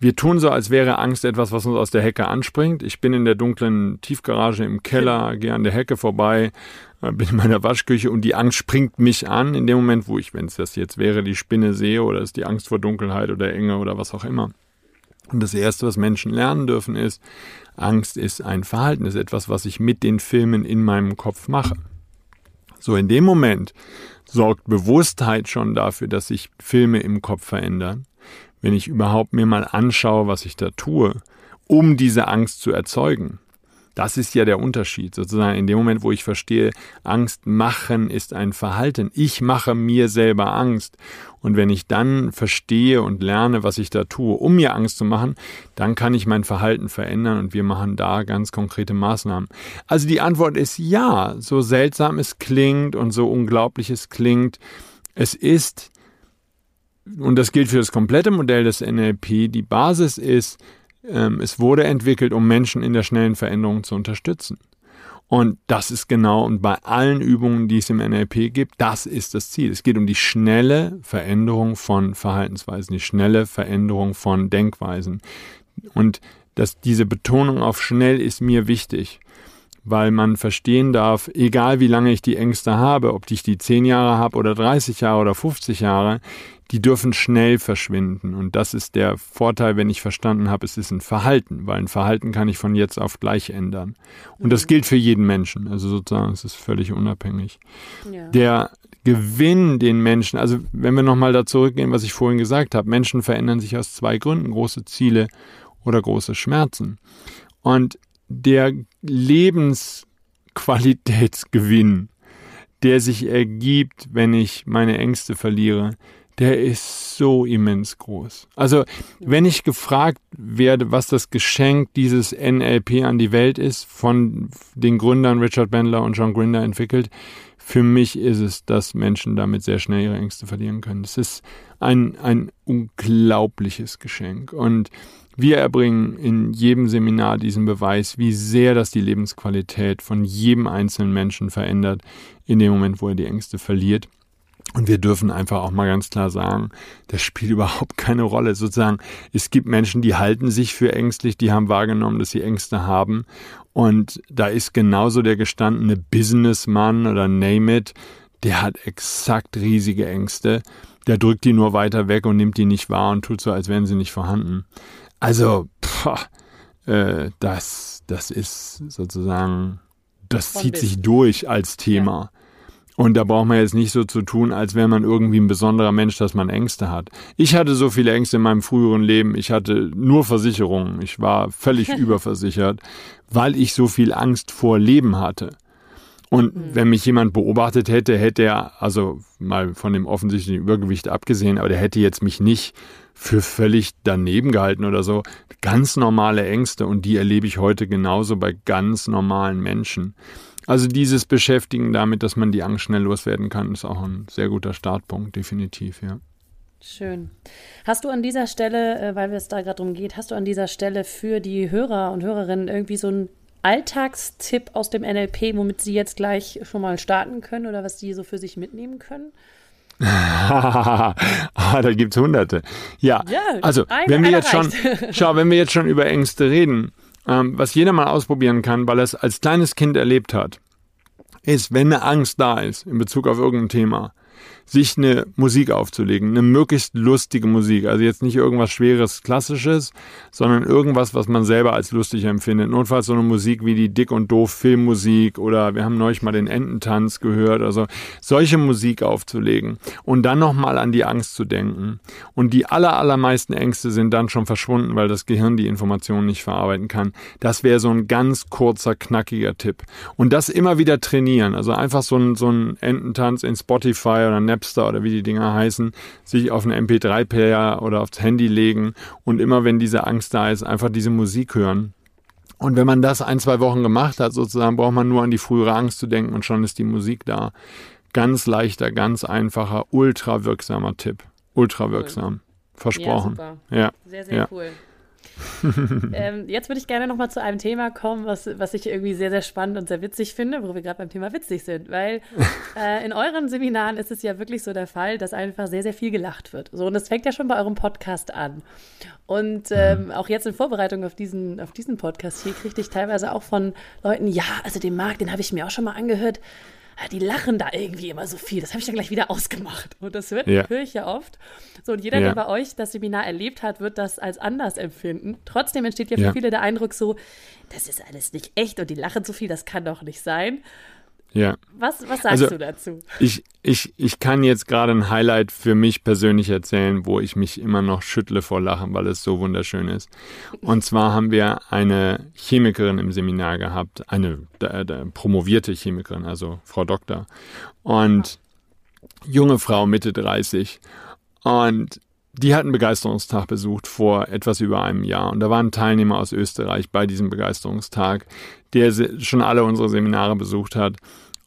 Wir tun so, als wäre Angst etwas, was uns aus der Hecke anspringt. Ich bin in der dunklen Tiefgarage im Keller, gehe an der Hecke vorbei, äh, bin in meiner Waschküche und die Angst springt mich an in dem Moment, wo ich, wenn es das jetzt wäre, die Spinne sehe oder ist die Angst vor Dunkelheit oder Enge oder was auch immer. Und das Erste, was Menschen lernen dürfen, ist, Angst ist ein Verhalten, ist etwas, was ich mit den Filmen in meinem Kopf mache. So in dem Moment sorgt Bewusstheit schon dafür, dass sich Filme im Kopf verändern wenn ich überhaupt mir mal anschaue, was ich da tue, um diese Angst zu erzeugen. Das ist ja der Unterschied. Sozusagen in dem Moment, wo ich verstehe, Angst machen ist ein Verhalten. Ich mache mir selber Angst. Und wenn ich dann verstehe und lerne, was ich da tue, um mir Angst zu machen, dann kann ich mein Verhalten verändern und wir machen da ganz konkrete Maßnahmen. Also die Antwort ist ja, so seltsam es klingt und so unglaublich es klingt. Es ist und das gilt für das komplette Modell des NLP, die Basis ist, ähm, es wurde entwickelt, um Menschen in der schnellen Veränderung zu unterstützen. Und das ist genau, und bei allen Übungen, die es im NLP gibt, das ist das Ziel. Es geht um die schnelle Veränderung von Verhaltensweisen, die schnelle Veränderung von Denkweisen. Und dass diese Betonung auf schnell ist mir wichtig, weil man verstehen darf, egal wie lange ich die Ängste habe, ob ich die 10 Jahre habe oder 30 Jahre oder 50 Jahre, die dürfen schnell verschwinden. Und das ist der Vorteil, wenn ich verstanden habe, es ist ein Verhalten, weil ein Verhalten kann ich von jetzt auf gleich ändern. Und das mhm. gilt für jeden Menschen. Also sozusagen, es ist völlig unabhängig. Ja. Der Gewinn den Menschen, also wenn wir nochmal da zurückgehen, was ich vorhin gesagt habe, Menschen verändern sich aus zwei Gründen, große Ziele oder große Schmerzen. Und der Lebensqualitätsgewinn, der sich ergibt, wenn ich meine Ängste verliere, der ist so immens groß. Also, wenn ich gefragt werde, was das Geschenk dieses NLP an die Welt ist, von den Gründern Richard Bandler und John Grinder entwickelt, für mich ist es, dass Menschen damit sehr schnell ihre Ängste verlieren können. Das ist ein, ein unglaubliches Geschenk. Und wir erbringen in jedem Seminar diesen Beweis, wie sehr das die Lebensqualität von jedem einzelnen Menschen verändert, in dem Moment, wo er die Ängste verliert. Und wir dürfen einfach auch mal ganz klar sagen, das spielt überhaupt keine Rolle. Sozusagen, es gibt Menschen, die halten sich für ängstlich, die haben wahrgenommen, dass sie Ängste haben. Und da ist genauso der gestandene Businessmann oder Name it, der hat exakt riesige Ängste. Der drückt die nur weiter weg und nimmt die nicht wahr und tut so, als wären sie nicht vorhanden. Also, pff, äh, das, das ist sozusagen, das zieht sich durch als Thema. Ja. Und da braucht man jetzt nicht so zu tun, als wäre man irgendwie ein besonderer Mensch, dass man Ängste hat. Ich hatte so viele Ängste in meinem früheren Leben. Ich hatte nur Versicherungen. Ich war völlig überversichert, weil ich so viel Angst vor Leben hatte. Und mhm. wenn mich jemand beobachtet hätte, hätte er, also mal von dem offensichtlichen Übergewicht abgesehen, aber der hätte jetzt mich nicht für völlig daneben gehalten oder so. Ganz normale Ängste und die erlebe ich heute genauso bei ganz normalen Menschen. Also dieses Beschäftigen damit, dass man die Angst schnell loswerden kann, ist auch ein sehr guter Startpunkt, definitiv, ja.
Schön. Hast du an dieser Stelle, äh, weil es da gerade darum geht, hast du an dieser Stelle für die Hörer und Hörerinnen irgendwie so einen Alltagstipp aus dem NLP, womit sie jetzt gleich schon mal starten können oder was sie so für sich mitnehmen können?
ah, da gibt es hunderte. Ja, ja also wenn wir jetzt reicht. schon, schau, wenn wir jetzt schon über Ängste reden, ähm, was jeder mal ausprobieren kann, weil er es als kleines Kind erlebt hat, ist, wenn eine Angst da ist in Bezug auf irgendein Thema, sich eine Musik aufzulegen, eine möglichst lustige Musik. Also jetzt nicht irgendwas Schweres, Klassisches, sondern irgendwas, was man selber als lustig empfindet. Notfalls so eine Musik wie die Dick und Doof Filmmusik oder wir haben neulich mal den Ententanz gehört. Also solche Musik aufzulegen und dann nochmal an die Angst zu denken. Und die aller, allermeisten Ängste sind dann schon verschwunden, weil das Gehirn die Informationen nicht verarbeiten kann. Das wäre so ein ganz kurzer, knackiger Tipp. Und das immer wieder trainieren. Also einfach so ein, so ein Ententanz in Spotify oder Napster oder wie die Dinger heißen, sich auf einen MP3-Player oder aufs Handy legen und immer wenn diese Angst da ist, einfach diese Musik hören. Und wenn man das ein, zwei Wochen gemacht hat, sozusagen, braucht man nur an die frühere Angst zu denken und schon ist die Musik da. Ganz leichter, ganz einfacher, ultra wirksamer Tipp. Ultra wirksam. Cool. Versprochen. Ja, ja,
Sehr, sehr
ja.
cool. ähm, jetzt würde ich gerne noch mal zu einem Thema kommen, was, was ich irgendwie sehr, sehr spannend und sehr witzig finde, wo wir gerade beim Thema witzig sind. Weil äh, in euren Seminaren ist es ja wirklich so der Fall, dass einfach sehr, sehr viel gelacht wird. So, und das fängt ja schon bei eurem Podcast an. Und ähm, auch jetzt in Vorbereitung auf diesen, auf diesen Podcast hier kriegte ich teilweise auch von Leuten, ja, also den Marc, den habe ich mir auch schon mal angehört die lachen da irgendwie immer so viel. Das habe ich dann gleich wieder ausgemacht. Und das wird, ja. höre ich ja oft. So, und jeder, ja. der bei euch das Seminar erlebt hat, wird das als anders empfinden. Trotzdem entsteht ja für ja. viele der Eindruck so, das ist alles nicht echt und die lachen so viel, das kann doch nicht sein.
Ja.
Was, was sagst also, du dazu?
Ich, ich, ich kann jetzt gerade ein Highlight für mich persönlich erzählen, wo ich mich immer noch schüttle vor Lachen, weil es so wunderschön ist. Und zwar haben wir eine Chemikerin im Seminar gehabt, eine äh, promovierte Chemikerin, also Frau Doktor. Und junge Frau, Mitte 30. Und die hat einen Begeisterungstag besucht vor etwas über einem Jahr. Und da waren Teilnehmer aus Österreich bei diesem Begeisterungstag, der schon alle unsere Seminare besucht hat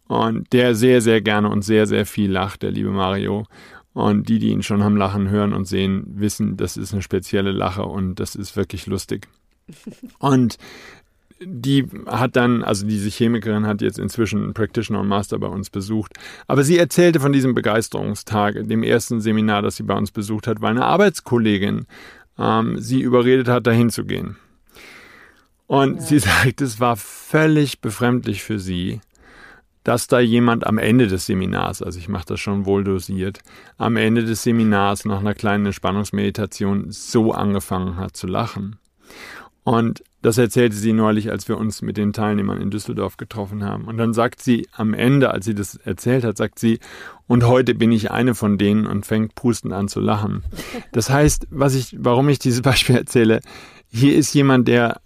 und der sehr, sehr gerne und sehr, sehr viel lacht, der liebe Mario. Und die, die ihn schon haben lachen hören und sehen, wissen, das ist eine spezielle Lache und das ist wirklich lustig. Und die hat dann, also diese Chemikerin hat jetzt inzwischen einen Practitioner und Master bei uns besucht. Aber sie erzählte von diesem Begeisterungstag, dem ersten Seminar, das sie bei uns besucht hat, weil eine Arbeitskollegin ähm, sie überredet hat, dahin zu gehen. Und ja. sie sagt, es war völlig befremdlich für sie, dass da jemand am Ende des Seminars, also ich mache das schon wohl dosiert, am Ende des Seminars nach einer kleinen Entspannungsmeditation so angefangen hat zu lachen. Und das erzählte sie neulich, als wir uns mit den Teilnehmern in Düsseldorf getroffen haben. Und dann sagt sie am Ende, als sie das erzählt hat, sagt sie, und heute bin ich eine von denen und fängt pustend an zu lachen. Das heißt, was ich, warum ich dieses Beispiel erzähle, hier ist jemand, der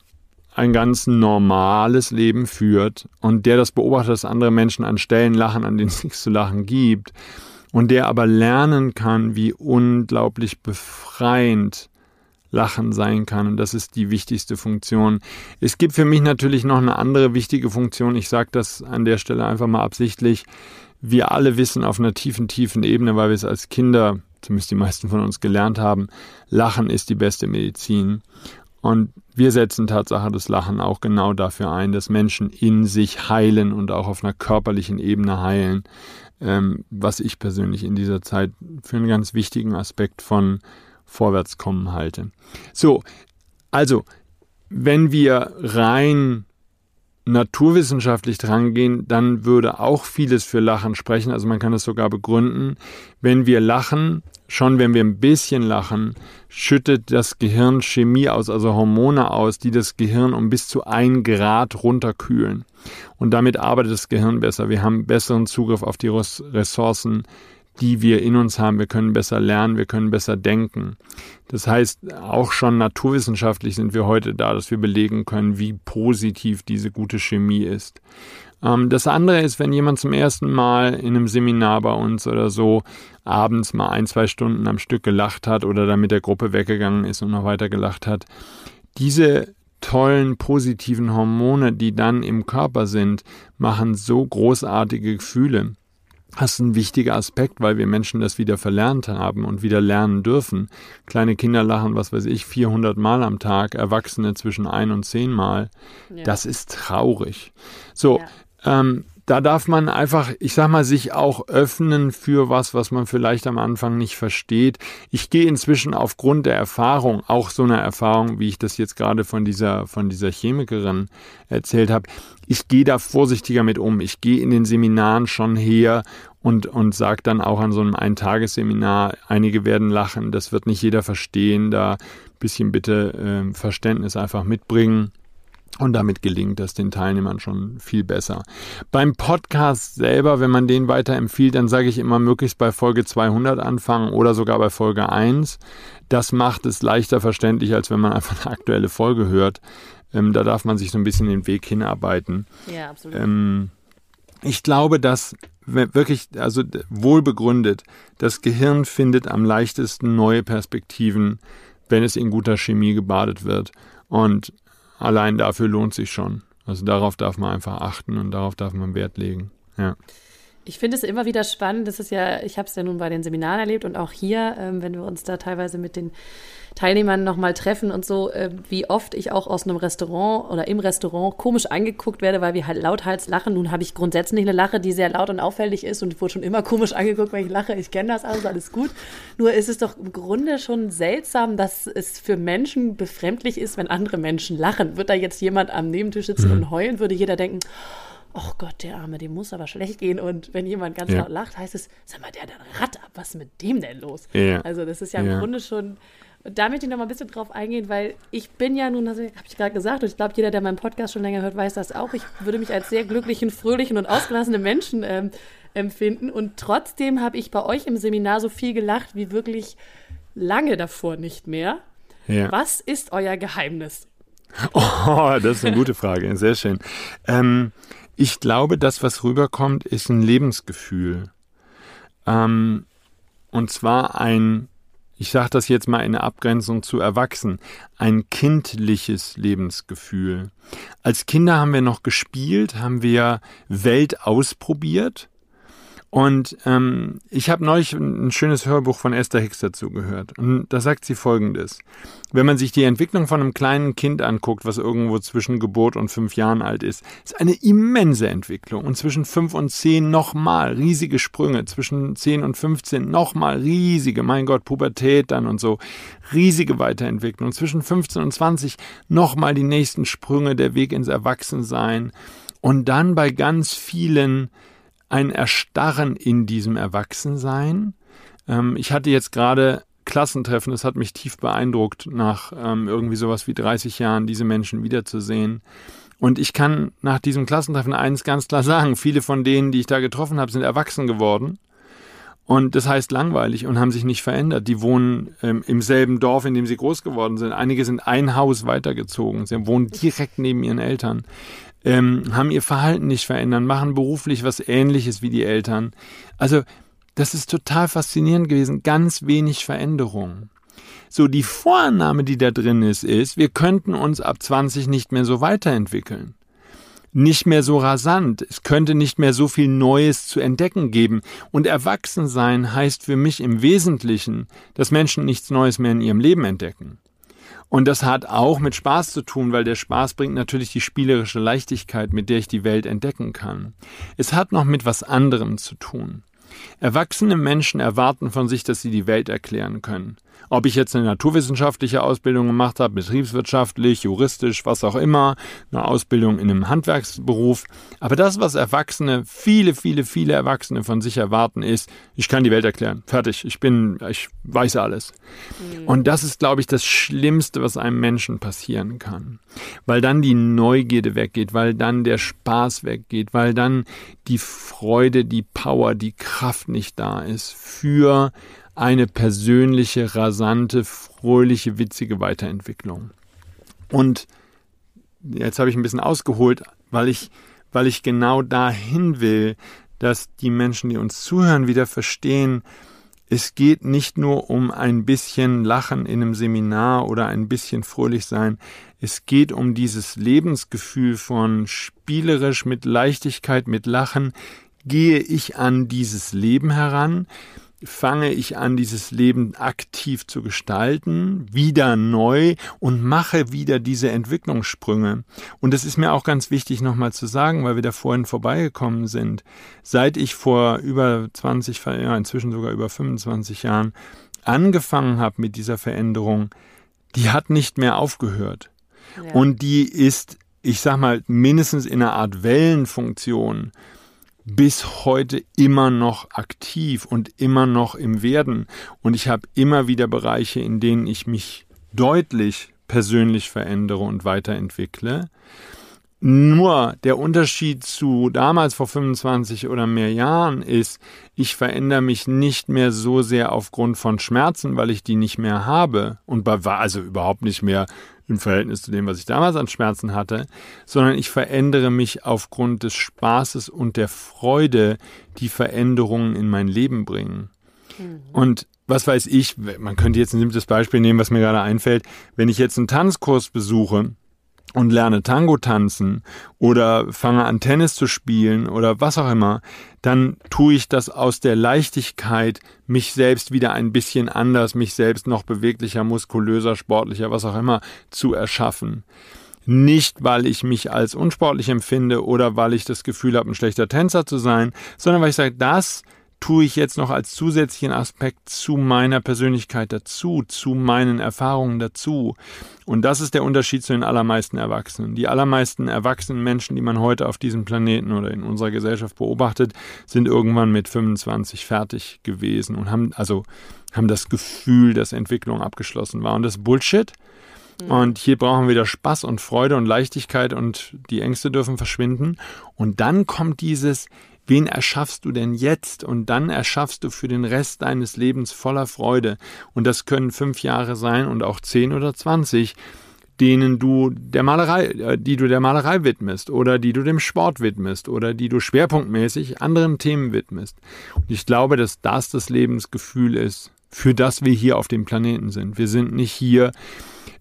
ein ganz normales Leben führt und der das beobachtet, dass andere Menschen an Stellen lachen, an denen es nichts zu lachen gibt und der aber lernen kann, wie unglaublich befreiend Lachen sein kann. Und das ist die wichtigste Funktion. Es gibt für mich natürlich noch eine andere wichtige Funktion. Ich sage das an der Stelle einfach mal absichtlich. Wir alle wissen auf einer tiefen, tiefen Ebene, weil wir es als Kinder, zumindest die meisten von uns gelernt haben, Lachen ist die beste Medizin. Und wir setzen Tatsache das Lachen auch genau dafür ein, dass Menschen in sich heilen und auch auf einer körperlichen Ebene heilen, ähm, was ich persönlich in dieser Zeit für einen ganz wichtigen Aspekt von Vorwärtskommen halte. So, also, wenn wir rein naturwissenschaftlich drangehen, dann würde auch vieles für Lachen sprechen. Also man kann es sogar begründen. Wenn wir lachen, schon wenn wir ein bisschen lachen, schüttet das Gehirn Chemie aus, also Hormone aus, die das Gehirn um bis zu ein Grad runterkühlen. Und damit arbeitet das Gehirn besser. Wir haben besseren Zugriff auf die Ressourcen die wir in uns haben. Wir können besser lernen, wir können besser denken. Das heißt, auch schon naturwissenschaftlich sind wir heute da, dass wir belegen können, wie positiv diese gute Chemie ist. Ähm, das andere ist, wenn jemand zum ersten Mal in einem Seminar bei uns oder so abends mal ein, zwei Stunden am Stück gelacht hat oder dann mit der Gruppe weggegangen ist und noch weiter gelacht hat. Diese tollen positiven Hormone, die dann im Körper sind, machen so großartige Gefühle. Das ist ein wichtiger Aspekt, weil wir Menschen das wieder verlernt haben und wieder lernen dürfen. Kleine Kinder lachen, was weiß ich, 400 Mal am Tag, Erwachsene zwischen ein und zehn Mal. Ja. Das ist traurig. So, ja. ähm, da darf man einfach, ich sag mal, sich auch öffnen für was, was man vielleicht am Anfang nicht versteht. Ich gehe inzwischen aufgrund der Erfahrung, auch so einer Erfahrung, wie ich das jetzt gerade von dieser, von dieser Chemikerin erzählt habe, ich gehe da vorsichtiger mit um. Ich gehe in den Seminaren schon her und, und sage dann auch an so einem Eintagesseminar, einige werden lachen, das wird nicht jeder verstehen, da ein bisschen bitte äh, Verständnis einfach mitbringen. Und damit gelingt das den Teilnehmern schon viel besser. Beim Podcast selber, wenn man den weiterempfiehlt, dann sage ich immer möglichst bei Folge 200 anfangen oder sogar bei Folge 1. Das macht es leichter verständlich, als wenn man einfach eine aktuelle Folge hört. Ähm, da darf man sich so ein bisschen den Weg hinarbeiten.
Ja, absolut. Ähm,
ich glaube, dass wirklich, also wohlbegründet, das Gehirn findet am leichtesten neue Perspektiven, wenn es in guter Chemie gebadet wird. Und allein dafür lohnt sich schon. Also darauf darf man einfach achten und darauf darf man Wert legen. Ja.
Ich finde es immer wieder spannend. Das ist ja, ich habe es ja nun bei den Seminaren erlebt und auch hier, ähm, wenn wir uns da teilweise mit den Teilnehmern nochmal treffen und so, äh, wie oft ich auch aus einem Restaurant oder im Restaurant komisch angeguckt werde, weil wir halt lauthals lachen. Nun habe ich grundsätzlich eine Lache, die sehr laut und auffällig ist und wurde schon immer komisch angeguckt, wenn ich lache. Ich kenne das alles, alles gut. Nur ist es doch im Grunde schon seltsam, dass es für Menschen befremdlich ist, wenn andere Menschen lachen. Wird da jetzt jemand am Nebentisch sitzen mhm. und heulen, würde jeder denken, oh Gott, der Arme, dem muss aber schlecht gehen. Und wenn jemand ganz ja. laut lacht, heißt es, sag mal, der hat ein Rad ab, was ist mit dem denn los? Ja. Also das ist ja im ja. Grunde schon da möchte ich noch mal ein bisschen drauf eingehen, weil ich bin ja nun, also habe ich gerade gesagt, und ich glaube, jeder, der meinen Podcast schon länger hört, weiß das auch. Ich würde mich als sehr glücklichen, fröhlichen und ausgelassenen Menschen ähm, empfinden. Und trotzdem habe ich bei euch im Seminar so viel gelacht wie wirklich lange davor nicht mehr. Ja. Was ist euer Geheimnis?
Oh, das ist eine gute Frage. Sehr schön. Ähm, ich glaube, das, was rüberkommt, ist ein Lebensgefühl. Ähm, und zwar ein ich sage das jetzt mal in Abgrenzung zu Erwachsenen, ein kindliches Lebensgefühl. Als Kinder haben wir noch gespielt, haben wir Welt ausprobiert Und ähm, ich habe neulich ein schönes Hörbuch von Esther Hicks dazu gehört. Und da sagt sie folgendes. Wenn man sich die Entwicklung von einem kleinen Kind anguckt, was irgendwo zwischen Geburt und fünf Jahren alt ist, ist eine immense Entwicklung. Und zwischen fünf und zehn nochmal riesige Sprünge. Zwischen zehn und 15 nochmal riesige, mein Gott, Pubertät dann und so. Riesige Weiterentwicklung. Zwischen 15 und 20 nochmal die nächsten Sprünge, der Weg ins Erwachsensein. Und dann bei ganz vielen ein Erstarren in diesem Erwachsensein. Ähm, ich hatte jetzt gerade Klassentreffen, das hat mich tief beeindruckt, nach ähm, irgendwie sowas wie 30 Jahren diese Menschen wiederzusehen. Und ich kann nach diesem Klassentreffen eins ganz klar sagen, viele von denen, die ich da getroffen habe, sind erwachsen geworden. Und das heißt langweilig und haben sich nicht verändert. Die wohnen ähm, im selben Dorf, in dem sie groß geworden sind. Einige sind ein Haus weitergezogen. Sie wohnen direkt neben ihren Eltern ähm, haben ihr Verhalten nicht verändert, machen beruflich was ähnliches wie die Eltern. Also das ist total faszinierend gewesen, ganz wenig Veränderung. So, die Vorannahme, die da drin ist, ist, wir könnten uns ab 20 nicht mehr so weiterentwickeln. Nicht mehr so rasant. Es könnte nicht mehr so viel Neues zu entdecken geben. Und Erwachsensein heißt für mich im Wesentlichen, dass Menschen nichts Neues mehr in ihrem Leben entdecken. Und das hat auch mit Spaß zu tun, weil der Spaß bringt natürlich die spielerische Leichtigkeit, mit der ich die Welt entdecken kann. Es hat noch mit was anderem zu tun. Erwachsene Menschen erwarten von sich, dass sie die Welt erklären können. Ob ich jetzt eine naturwissenschaftliche Ausbildung gemacht habe, betriebswirtschaftlich, juristisch, was auch immer, eine Ausbildung in einem Handwerksberuf. Aber das, was Erwachsene, viele, viele, viele Erwachsene von sich erwarten, ist, ich kann die Welt erklären. Fertig. Ich bin, ich weiß alles. Mhm. Und das ist, glaube ich, das Schlimmste, was einem Menschen passieren kann. Weil dann die Neugierde weggeht, weil dann der Spaß weggeht, weil dann die Freude, die Power, die Kraft nicht da ist für eine persönliche, rasante, fröhliche, witzige Weiterentwicklung. Und jetzt habe ich ein bisschen ausgeholt, weil ich, weil ich genau dahin will, dass die Menschen, die uns zuhören, wieder verstehen, es geht nicht nur um ein bisschen Lachen in einem Seminar oder ein bisschen fröhlich sein. Es geht um dieses Lebensgefühl von spielerisch mit Leichtigkeit, mit Lachen. Gehe ich an dieses Leben heran? Fange ich an, dieses Leben aktiv zu gestalten, wieder neu und mache wieder diese Entwicklungssprünge. Und das ist mir auch ganz wichtig nochmal zu sagen, weil wir da vorhin vorbeigekommen sind. Seit ich vor über 20, ja, inzwischen sogar über 25 Jahren angefangen habe mit dieser Veränderung, die hat nicht mehr aufgehört. Ja. Und die ist, ich sag mal, mindestens in einer Art Wellenfunktion bis heute immer noch aktiv und immer noch im Werden. Und ich habe immer wieder Bereiche, in denen ich mich deutlich persönlich verändere und weiterentwickle. Nur der Unterschied zu damals vor 25 oder mehr Jahren ist, ich verändere mich nicht mehr so sehr aufgrund von Schmerzen, weil ich die nicht mehr habe und war also überhaupt nicht mehr im Verhältnis zu dem, was ich damals an Schmerzen hatte, sondern ich verändere mich aufgrund des Spaßes und der Freude, die Veränderungen in mein Leben bringen. Mhm. Und was weiß ich, man könnte jetzt ein simples Beispiel nehmen, was mir gerade einfällt, wenn ich jetzt einen Tanzkurs besuche, und lerne Tango tanzen oder fange an Tennis zu spielen oder was auch immer, dann tue ich das aus der Leichtigkeit, mich selbst wieder ein bisschen anders, mich selbst noch beweglicher, muskulöser, sportlicher, was auch immer zu erschaffen. Nicht, weil ich mich als unsportlich empfinde oder weil ich das Gefühl habe, ein schlechter Tänzer zu sein, sondern weil ich sage, das tue ich jetzt noch als zusätzlichen Aspekt zu meiner Persönlichkeit dazu, zu meinen Erfahrungen dazu. Und das ist der Unterschied zu den allermeisten Erwachsenen. Die allermeisten erwachsenen Menschen, die man heute auf diesem Planeten oder in unserer Gesellschaft beobachtet, sind irgendwann mit 25 fertig gewesen und haben also haben das Gefühl, dass Entwicklung abgeschlossen war. Und das ist Bullshit. Und hier brauchen wir wieder Spaß und Freude und Leichtigkeit und die Ängste dürfen verschwinden. Und dann kommt dieses, Wen erschaffst du denn jetzt? Und dann erschaffst du für den Rest deines Lebens voller Freude. Und das können fünf Jahre sein und auch zehn oder zwanzig denen du der Malerei, äh, die du der Malerei widmest oder die du dem Sport widmest oder die du schwerpunktmäßig anderen Themen widmest. Und ich glaube, dass das das Lebensgefühl ist, für das wir hier auf dem Planeten sind. Wir sind nicht hier.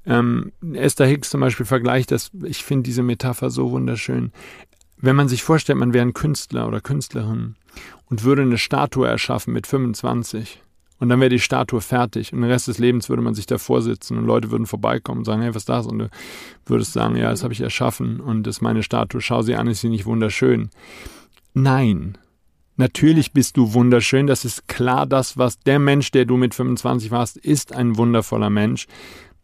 Ähm, Esther Hicks zum Beispiel vergleicht das, ich finde diese Metapher so wunderschön wenn man sich vorstellt, man wäre ein Künstler oder Künstlerin und würde eine Statue erschaffen mit 25 und dann wäre die Statue fertig und den Rest des Lebens würde man sich davor sitzen und Leute würden vorbeikommen und sagen, hey, was ist das? Und du würdest sagen, ja, das habe ich erschaffen und das ist meine Statue, schau sie an, ist sie nicht wunderschön? Nein. Natürlich bist du wunderschön, das ist klar, das, was der Mensch, der du mit 25 warst, ist ein wundervoller Mensch.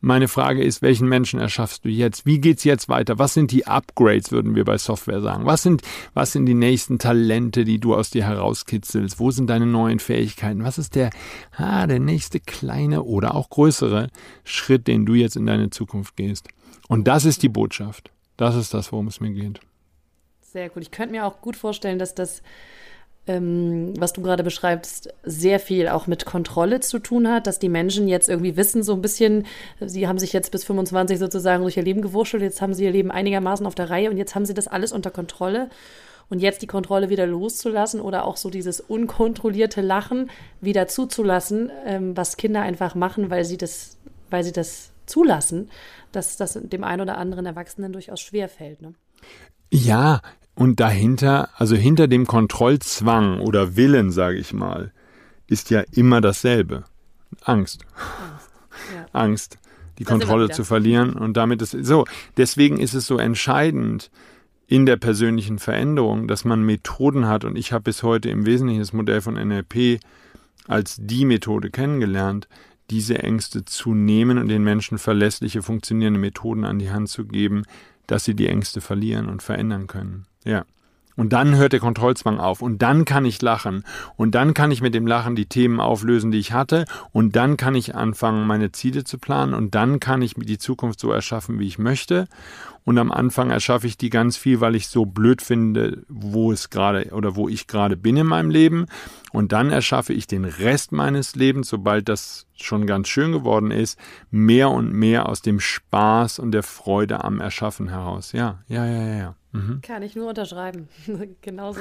Meine Frage ist, welchen Menschen erschaffst du jetzt? Wie geht's jetzt weiter? Was sind die Upgrades, würden wir bei Software sagen? Was sind, was sind die nächsten Talente, die du aus dir herauskitzelst? Wo sind deine neuen Fähigkeiten? Was ist der, ah, der nächste kleine oder auch größere Schritt, den du jetzt in deine Zukunft gehst? Und das ist die Botschaft. Das ist das, worum es mir geht.
Sehr gut. Ich könnte mir auch gut vorstellen, dass das ähm, was du gerade beschreibst, sehr viel auch mit Kontrolle zu tun hat, dass die Menschen jetzt irgendwie wissen, so ein bisschen, sie haben sich jetzt bis 25 sozusagen durch ihr Leben gewurschtelt, jetzt haben sie ihr Leben einigermaßen auf der Reihe und jetzt haben sie das alles unter Kontrolle. Und jetzt die Kontrolle wieder loszulassen oder auch so dieses unkontrollierte Lachen wieder zuzulassen, ähm, was Kinder einfach machen, weil sie das, weil sie das zulassen, dass das dem einen oder anderen Erwachsenen durchaus schwer fällt. Ne?
Ja, und dahinter, also hinter dem Kontrollzwang oder Willen, sage ich mal, ist ja immer dasselbe. Angst. Angst, ja. Angst die das Kontrolle zu verlieren. Und damit ist so. Deswegen ist es so entscheidend in der persönlichen Veränderung, dass man Methoden hat. Und ich habe bis heute im Wesentlichen das Modell von NLP als die Methode kennengelernt, diese Ängste zu nehmen und den Menschen verlässliche, funktionierende Methoden an die Hand zu geben, dass sie die Ängste verlieren und verändern können. Ja. Und dann hört der Kontrollzwang auf. Und dann kann ich lachen. Und dann kann ich mit dem Lachen die Themen auflösen, die ich hatte. Und dann kann ich anfangen, meine Ziele zu planen. Und dann kann ich die Zukunft so erschaffen, wie ich möchte. Und am Anfang erschaffe ich die ganz viel, weil ich so blöd finde, wo es gerade oder wo ich gerade bin in meinem Leben. Und dann erschaffe ich den Rest meines Lebens, sobald das schon ganz schön geworden ist, mehr und mehr aus dem Spaß und der Freude am Erschaffen heraus. Ja, ja, ja, ja.
Mhm. Kann ich nur unterschreiben. Genauso.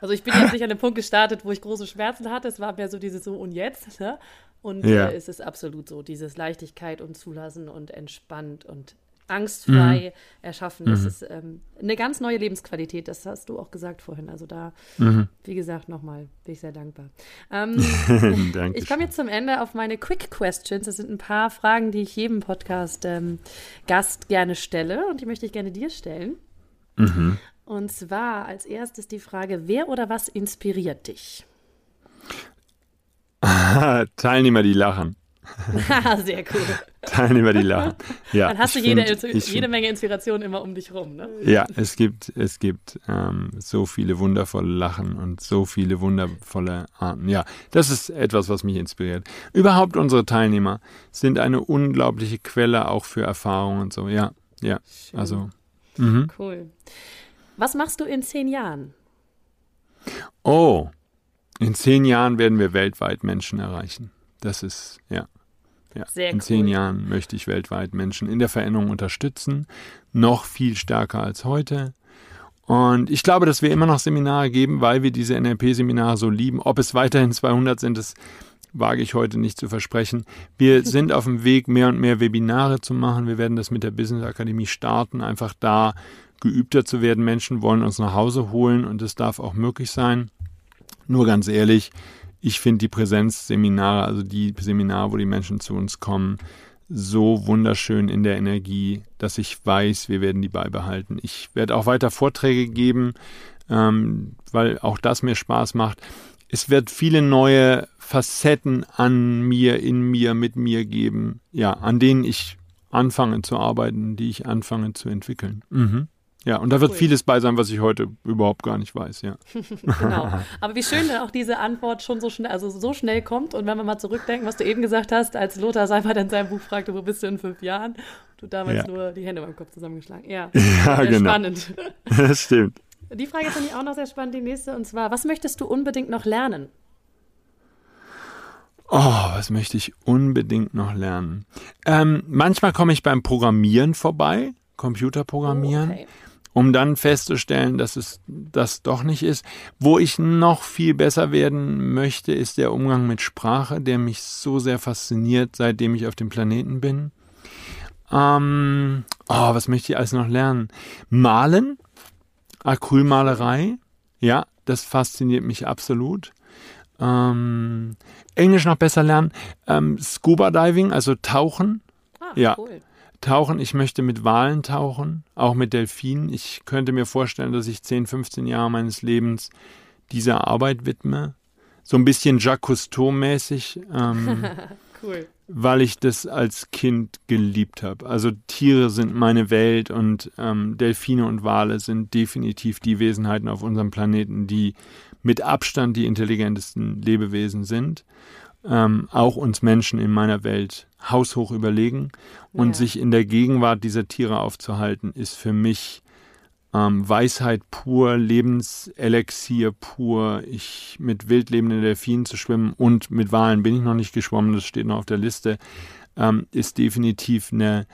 Also ich bin jetzt nicht an dem Punkt gestartet, wo ich große Schmerzen hatte. Es war mehr so dieses so und jetzt. Ne? Und ja. äh, es ist absolut so, dieses Leichtigkeit und Zulassen und entspannt und angstfrei mhm. erschaffen. Das mhm. ist ähm, eine ganz neue Lebensqualität. Das hast du auch gesagt vorhin. Also da, mhm. wie gesagt, nochmal bin ich sehr dankbar. Ähm, ich komme jetzt zum Ende auf meine Quick Questions. Das sind ein paar Fragen, die ich jedem Podcast-Gast ähm, gerne stelle und die möchte ich gerne dir stellen. Mhm. Und zwar als erstes die Frage, wer oder was inspiriert dich?
Teilnehmer, die lachen.
Sehr cool.
Teilnehmer, die lachen. Ja,
Dann hast du jede, find, jede Menge Inspiration immer um dich rum, ne?
Ja, es gibt, es gibt ähm, so viele wundervolle Lachen und so viele wundervolle Arten. Ja, das ist etwas, was mich inspiriert. Überhaupt unsere Teilnehmer sind eine unglaubliche Quelle auch für Erfahrungen und so. Ja, ja. Schön. Also.
Mh. Cool. Was machst du in zehn Jahren?
Oh, in zehn Jahren werden wir weltweit Menschen erreichen. Das ist, ja. Ja, Sehr in cool. zehn Jahren möchte ich weltweit Menschen in der Veränderung unterstützen, noch viel stärker als heute. Und ich glaube, dass wir immer noch Seminare geben, weil wir diese NLP-Seminare so lieben. Ob es weiterhin 200 sind, das wage ich heute nicht zu versprechen. Wir sind auf dem Weg, mehr und mehr Webinare zu machen. Wir werden das mit der Business Akademie starten, einfach da geübter zu werden. Menschen wollen uns nach Hause holen und es darf auch möglich sein. Nur ganz ehrlich, ich finde die Präsenzseminare, also die Seminare, wo die Menschen zu uns kommen, so wunderschön in der Energie, dass ich weiß, wir werden die beibehalten. Ich werde auch weiter Vorträge geben, ähm, weil auch das mir Spaß macht. Es wird viele neue Facetten an mir, in mir, mit mir geben, ja, an denen ich anfange zu arbeiten, die ich anfange zu entwickeln. Mhm. Ja, und da wird cool. vieles bei sein, was ich heute überhaupt gar nicht weiß, ja.
genau. Aber wie schön dann auch diese Antwort schon so schnell, also so schnell kommt. Und wenn wir mal zurückdenken, was du eben gesagt hast, als Lothar Seifert in seinem Buch fragte, wo bist du in fünf Jahren? Du damals ja. nur die Hände beim Kopf zusammengeschlagen. Ja,
ja genau. spannend. Das stimmt.
Die Frage finde ich auch noch sehr spannend, die nächste. Und zwar, was möchtest du unbedingt noch lernen?
Oh, was möchte ich unbedingt noch lernen? Ähm, manchmal komme ich beim Programmieren vorbei, Computerprogrammieren. Oh, okay um dann festzustellen, dass es das doch nicht ist. Wo ich noch viel besser werden möchte, ist der Umgang mit Sprache, der mich so sehr fasziniert, seitdem ich auf dem Planeten bin. Ähm, oh, was möchte ich alles noch lernen? Malen. Acrylmalerei, ja, das fasziniert mich absolut. Ähm, Englisch noch besser lernen. Ähm, Scuba Diving, also Tauchen.
Ah,
Ja.
cool.
Tauchen, ich möchte mit Walen tauchen, auch mit Delfinen. Ich könnte mir vorstellen, dass ich 10, 15 Jahre meines Lebens dieser Arbeit widme. So ein bisschen Jacques Cousteau-mäßig, ähm,
Cool.
weil ich das als Kind geliebt habe. Also Tiere sind meine Welt und ähm, Delfine und Wale sind definitiv die Wesenheiten auf unserem Planeten, die mit Abstand die intelligentesten Lebewesen sind. Ähm, auch uns Menschen in meiner Welt haushoch überlegen. Und
Ja.
sich in der Gegenwart dieser Tiere aufzuhalten, ist für mich ähm, Weisheit pur, Lebenselixier pur. Ich mit wild lebenden Delfinen zu schwimmen und mit Walen bin ich noch nicht geschwommen, das steht noch auf der Liste, ähm, ist definitiv eine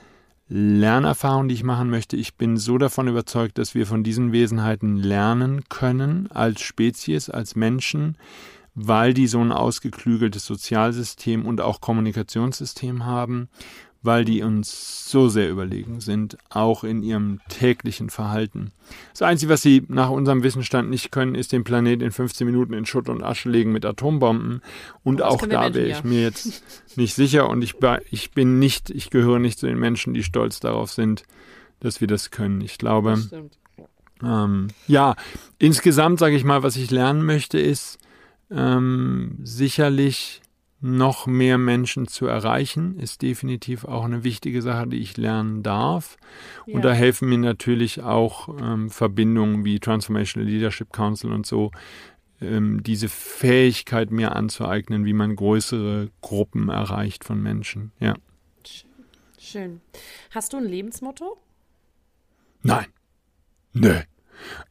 Lernerfahrung, die ich machen möchte. Ich bin so davon überzeugt, dass wir von diesen Wesenheiten lernen können als Spezies, als Menschen, weil die so ein ausgeklügeltes Sozialsystem und auch Kommunikationssystem haben, weil die uns so sehr überlegen sind, auch in ihrem täglichen Verhalten. Das Einzige, was sie nach unserem Wissensstand nicht können, ist den Planet in 15 Minuten in Schutt und Asche legen mit Atombomben. Und
das
auch da wäre ich mir jetzt nicht sicher und ich, ich bin nicht, ich gehöre nicht zu den Menschen, die stolz darauf sind, dass wir das können. Ich glaube, ähm, ja, insgesamt sage ich mal, was ich lernen möchte, ist ähm, sicherlich noch mehr Menschen zu erreichen, ist definitiv auch eine wichtige Sache, die ich lernen darf.
Ja.
Und da helfen mir natürlich auch ähm, Verbindungen wie Transformational Leadership Council und so, ähm, diese Fähigkeit mir anzueignen, wie man größere Gruppen erreicht von Menschen. Ja.
Schön. Hast du ein Lebensmotto?
Nein. Nö.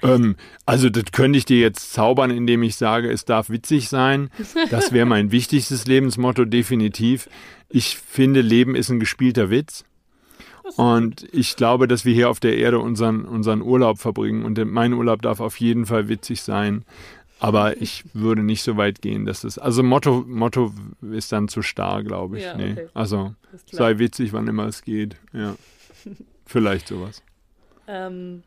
Ähm, also das könnte ich dir jetzt zaubern, indem ich sage, es darf witzig sein. Das wäre mein wichtigstes Lebensmotto, definitiv. Ich finde, Leben ist ein gespielter Witz. Und ich glaube, dass wir hier auf der Erde unseren, unseren Urlaub verbringen. Und mein Urlaub darf auf jeden Fall witzig sein. Aber ich würde nicht so weit gehen, dass es. Also Motto, Motto ist dann zu starr, glaube ich.
Ja,
nee.
okay.
Also sei witzig, wann immer es geht. Ja. Vielleicht sowas.
Ähm,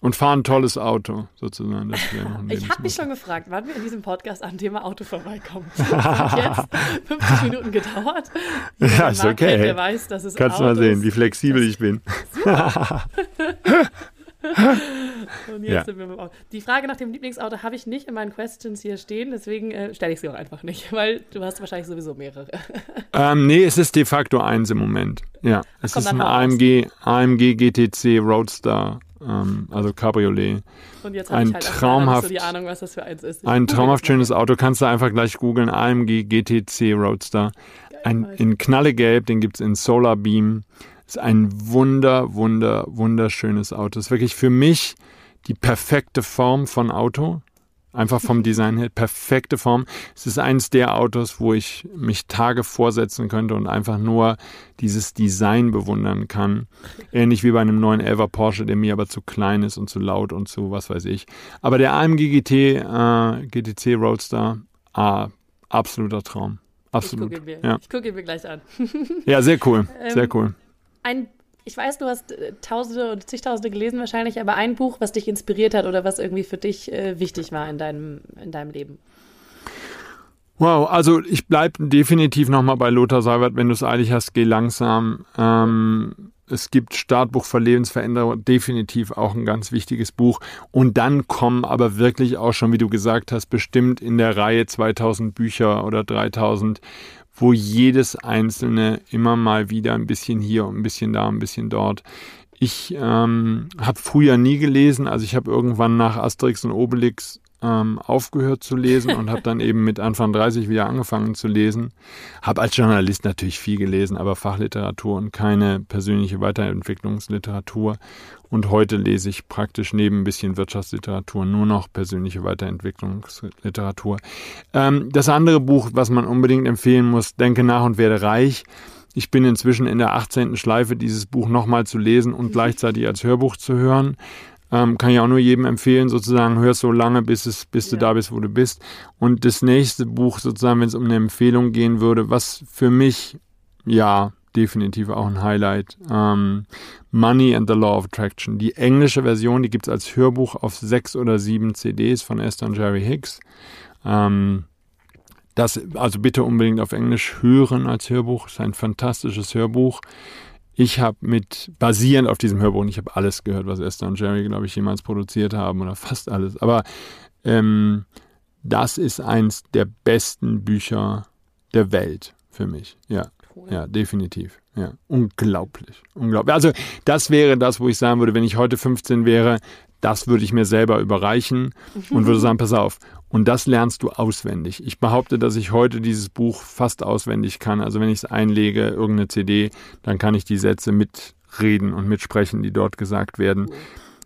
Und fahr ein tolles Auto, sozusagen. Das
ich habe mich schon gefragt, wann wir in diesem Podcast am Thema Auto vorbeikommen. Es hat jetzt 50 Minuten gedauert.
Ja, ist
Marc kennt,
okay.
Der weiß, dass es
Kannst du
Autos
mal sehen, wie flexibel ich bin.
Und jetzt
Ja.
sind wir beim Auto. Die Frage nach dem Lieblingsauto habe ich nicht in meinen Questions hier stehen, deswegen äh, stelle ich sie auch einfach nicht, weil du hast wahrscheinlich sowieso mehrere.
Ähm, nee, es ist de facto eins im Moment. Ja, es
komm,
ist ein. AMG, AMG GTC Roadster, ähm, also Cabriolet.
Und jetzt
Ein
ich halt
traumhaft-
so die Ahnung, was das für eins ist. Ich
Ein traumhaft schönes Auto, kannst du einfach gleich googeln, AMG GTC Roadster. Ein, in Knallegelb, den gibt es in Solar Beam. Ist ein wunder, wunder, wunderschönes Auto. Ist wirklich für mich die perfekte Form von Auto. Einfach vom Design her, perfekte Form. Es ist eines der Autos, wo ich mich Tage vorsetzen könnte und einfach nur dieses Design bewundern kann. Ähnlich wie bei einem neuen 11er Porsche, der mir aber zu klein ist und zu laut und zu was weiß ich. Aber der AMG GT, äh, GTC Roadster, ah, absoluter Traum.
Ich
Absolut.
gucke ihn mir,
Ja.
ich gucke ihn mir gleich an.
ja, sehr cool. Sehr
Ähm,
cool.
Ein, ich weiß, du hast äh, Tausende und zigtausende gelesen wahrscheinlich, aber ein Buch, was dich inspiriert hat oder was irgendwie für dich äh, wichtig war in deinem, in deinem Leben.
Wow, also ich bleibe definitiv nochmal bei Lothar Seibert. Wenn du es eilig hast, geh langsam. Ähm, es gibt Startbuch für Lebensveränderung, definitiv auch ein ganz wichtiges Buch. Und dann kommen aber wirklich auch schon, wie du gesagt hast, bestimmt in der Reihe 2000 Bücher oder 3000, wo jedes einzelne immer mal wieder ein bisschen hier ein bisschen da, ein bisschen dort. Ich ähm, habe früher nie gelesen, also ich habe irgendwann nach Asterix und Obelix ähm, aufgehört zu lesen und habe dann eben mit Anfang 30 wieder angefangen zu lesen. Habe als Journalist natürlich viel gelesen, aber Fachliteratur und keine persönliche Weiterentwicklungsliteratur. Und heute lese ich praktisch neben ein bisschen Wirtschaftsliteratur nur noch persönliche Weiterentwicklungsliteratur. Ähm, das andere Buch, was man unbedingt empfehlen muss, Denke nach und werde reich. Ich bin inzwischen in der 18. Schleife, dieses Buch nochmal zu lesen und gleichzeitig als Hörbuch zu hören. Ähm, kann ich auch nur jedem empfehlen, sozusagen, hör so lange, bis, es, bis du
Ja.
da bist, wo du bist. Und das nächste Buch, sozusagen, wenn es um eine Empfehlung gehen würde, was für mich, ja, definitiv auch ein Highlight. Ähm, Money and the Law of Attraction. Die englische Version, die gibt es als Hörbuch auf sechs oder sieben CDs von Esther und Jerry Hicks. Ähm, das, also bitte unbedingt auf Englisch hören als Hörbuch. ist ein fantastisches Hörbuch. Ich habe mit, basierend auf diesem Hörbuch, ich habe alles gehört, was Esther und Jerry, glaube ich, jemals produziert haben oder fast alles. Aber ähm, das ist eins der besten Bücher der Welt für mich. Ja, cool. ja, definitiv. Ja, unglaublich, unglaublich. Also das wäre das, wo ich sagen würde, wenn ich heute 15 wäre, das würde ich mir selber überreichen und würde sagen, pass auf. Und das lernst du auswendig. Ich behaupte, dass ich heute dieses Buch fast auswendig kann. Also wenn ich es einlege, irgendeine CD, dann kann ich die Sätze mitreden und mitsprechen, die dort gesagt werden.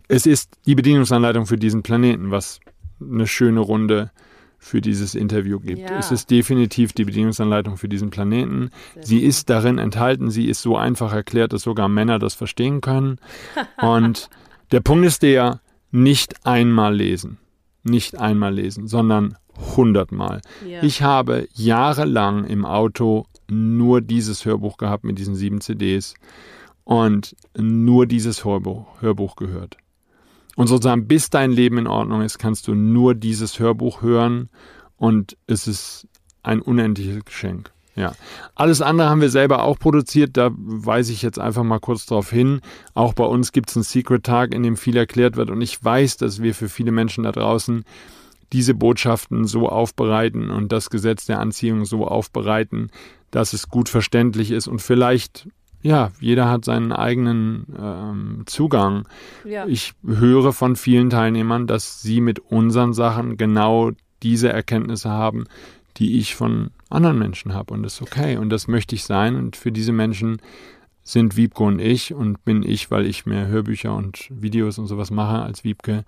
Es ist die Bedienungsanleitung für diesen Planeten, was eine schöne Runde für dieses Interview gibt. Ja. Es ist definitiv die Bedienungsanleitung für diesen Planeten. Sie ist darin enthalten, sie ist so einfach erklärt, dass sogar Männer das verstehen können. Und der Punkt ist der, nicht einmal lesen. Nicht einmal lesen, sondern hundertmal. Ja. Ich habe jahrelang im Auto nur dieses Hörbuch gehabt mit diesen sieben CDs und nur dieses Hörbuch, Hörbuch gehört. Und sozusagen, bis dein Leben in Ordnung ist, kannst du nur dieses Hörbuch hören und es ist ein unendliches Geschenk. Ja. Alles andere haben wir selber auch produziert. Da weise ich jetzt einfach mal kurz darauf hin. Auch bei uns gibt es einen Secret-Tag, in dem viel erklärt wird. Und ich weiß, dass wir für viele Menschen da draußen diese Botschaften so aufbereiten und das Gesetz der Anziehung so aufbereiten, dass es gut verständlich ist und vielleicht ja, jeder hat seinen eigenen ähm, Zugang. Ja. Ich höre von vielen Teilnehmern, dass sie mit unseren Sachen genau diese Erkenntnisse haben, die ich von anderen Menschen habe. Und das ist okay. Und das möchte ich sein. Und für diese Menschen sind Wiebke und ich und bin ich, weil ich mehr Hörbücher und Videos und sowas mache als Wiebke,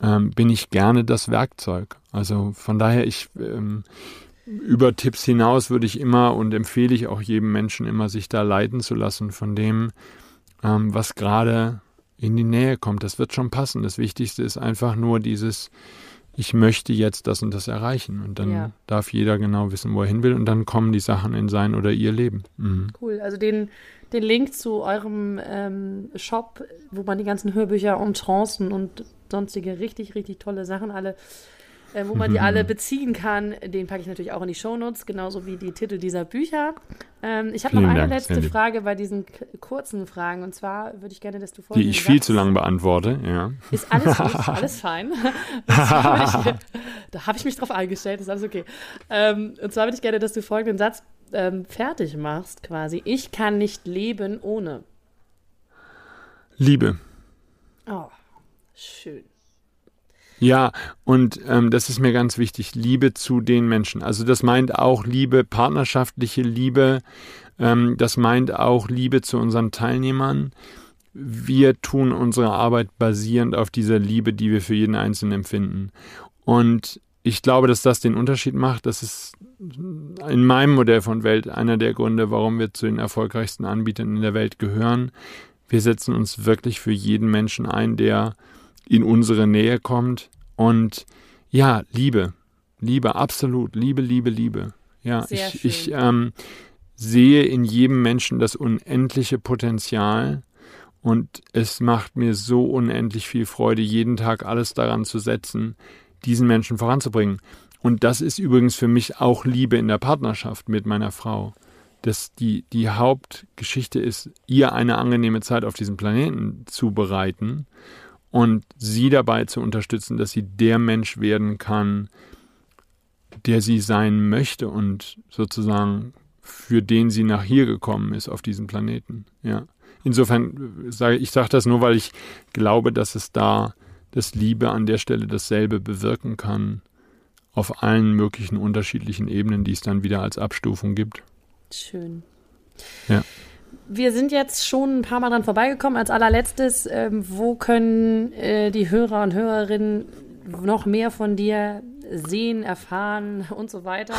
ähm, bin ich gerne das Werkzeug. Also von daher, ich ähm, über Tipps hinaus würde ich immer und empfehle ich auch jedem Menschen immer, sich da leiten zu lassen von dem, ähm, was gerade in die Nähe kommt. Das wird schon passen. Das Wichtigste ist einfach nur dieses, ich möchte jetzt das und das erreichen. Und dann ja. darf jeder genau wissen, wo er hin will. Und dann kommen die Sachen in sein oder ihr Leben.
Mhm. Cool. Also den, den Link zu eurem ähm, Shop, wo man die ganzen Hörbücher und Chancen und sonstige richtig, richtig tolle Sachen alle äh, wo man die alle beziehen kann. Den packe ich natürlich auch in die Shownotes, genauso wie die Titel dieser Bücher. Ähm, ich habe noch eine Dank, letzte Sandy. Frage bei diesen kurzen Fragen. Und zwar würde ich gerne, dass du
Die ich viel zu lange beantworte, ja.
Ist alles gut, alles fein. ich, da habe ich mich drauf eingestellt, ist alles okay. Ähm, und zwar würde ich gerne, dass du folgenden Satz ähm, fertig machst, quasi. Ich kann nicht leben ohne.
Liebe.
Oh, schön.
Ja, und ähm, das ist mir ganz wichtig, Liebe zu den Menschen. Also das meint auch Liebe, partnerschaftliche Liebe, ähm, das meint auch Liebe zu unseren Teilnehmern. Wir tun unsere Arbeit basierend auf dieser Liebe, die wir für jeden Einzelnen empfinden. Und ich glaube, dass das den Unterschied macht. Das ist in meinem Modell von Welt einer der Gründe, warum wir zu den erfolgreichsten Anbietern in der Welt gehören. Wir setzen uns wirklich für jeden Menschen ein, der in unsere Nähe kommt. Und ja, Liebe, Liebe, absolut, Liebe, Liebe, Liebe. Ja, Sehr ich, ich ähm, sehe in jedem Menschen das unendliche Potenzial und es macht mir so unendlich viel Freude, jeden Tag alles daran zu setzen, diesen Menschen voranzubringen. Und das ist übrigens für mich auch Liebe in der Partnerschaft mit meiner Frau. Dass die, die Hauptgeschichte ist, ihr eine angenehme Zeit auf diesem Planeten zu bereiten und sie dabei zu unterstützen, dass sie der Mensch werden kann, der sie sein möchte und sozusagen für den sie nach hier gekommen ist auf diesem Planeten. Ja. Insofern sage ich sage das nur, weil ich glaube, dass es da das Liebe an der Stelle dasselbe bewirken kann auf allen möglichen unterschiedlichen Ebenen, die es dann wieder als Abstufung gibt.
Schön.
Ja
wir sind jetzt schon ein paar Mal dran vorbeigekommen. Als allerletztes, ähm, wo können äh, die Hörer und Hörerinnen noch mehr von dir sehen, erfahren und so weiter?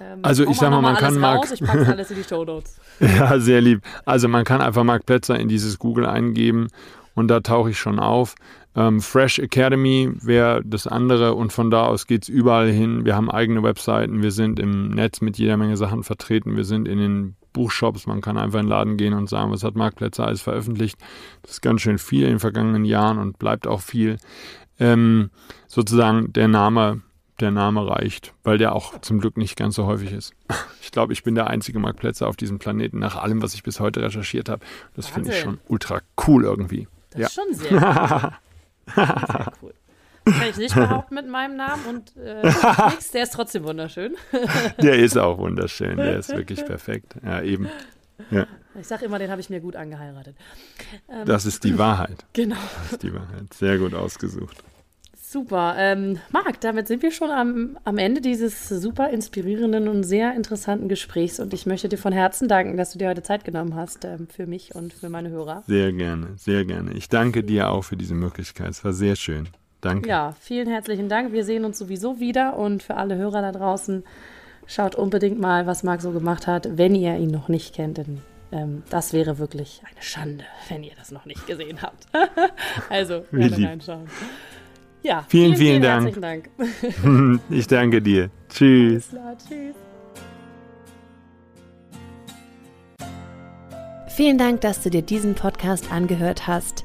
Ähm, also ich sag mal, man kann Mark...
Ich packe alles in die Show Notes.
ja, sehr lieb. Also man kann einfach Mark Plätzer in dieses Google eingeben und da tauche ich schon auf. Ähm, Fresh Academy wäre das andere und von da aus geht es überall hin. Wir haben eigene Webseiten, wir sind im Netz mit jeder Menge Sachen vertreten, wir sind in den Buchshops, man kann einfach in den Laden gehen und sagen, was hat Marktplätze alles veröffentlicht. Das ist ganz schön viel in den vergangenen Jahren und bleibt auch viel. Ähm, sozusagen der Name, der Name reicht, weil der auch zum Glück nicht ganz so häufig ist. Ich glaube, ich bin der einzige Marktplätze auf diesem Planeten, nach allem, was ich bis heute recherchiert habe. Das finde ich schon ultra cool irgendwie.
Das ja. ist schon sehr cool. sehr cool. Kann ich nicht behaupten mit meinem Namen und äh, nix, der ist trotzdem wunderschön.
der ist auch wunderschön, der ist wirklich perfekt. Ja, eben. Ja.
Ich sage immer, den habe ich mir gut angeheiratet.
Ähm, das ist die Wahrheit.
Genau.
Das ist die Wahrheit. Sehr gut ausgesucht.
Super. Ähm, Marc, damit sind wir schon am, am Ende dieses super inspirierenden und sehr interessanten Gesprächs. Und ich möchte dir von Herzen danken, dass du dir heute Zeit genommen hast ähm, für mich und für meine Hörer.
Sehr gerne, sehr gerne. Ich danke dir auch für diese Möglichkeit. Es war sehr schön. Danke.
Ja, vielen herzlichen Dank. Wir sehen uns sowieso wieder. Und für alle Hörer da draußen, schaut unbedingt mal, was Marc so gemacht hat, wenn ihr ihn noch nicht kennt. Denn ähm, das wäre wirklich eine Schande, wenn ihr das noch nicht gesehen habt. also, gerne reinschauen. Ja,
vielen, vielen, vielen Dank. Dank. ich danke dir. Tschüss. Klar, tschüss.
Vielen Dank, dass du dir diesen Podcast angehört hast.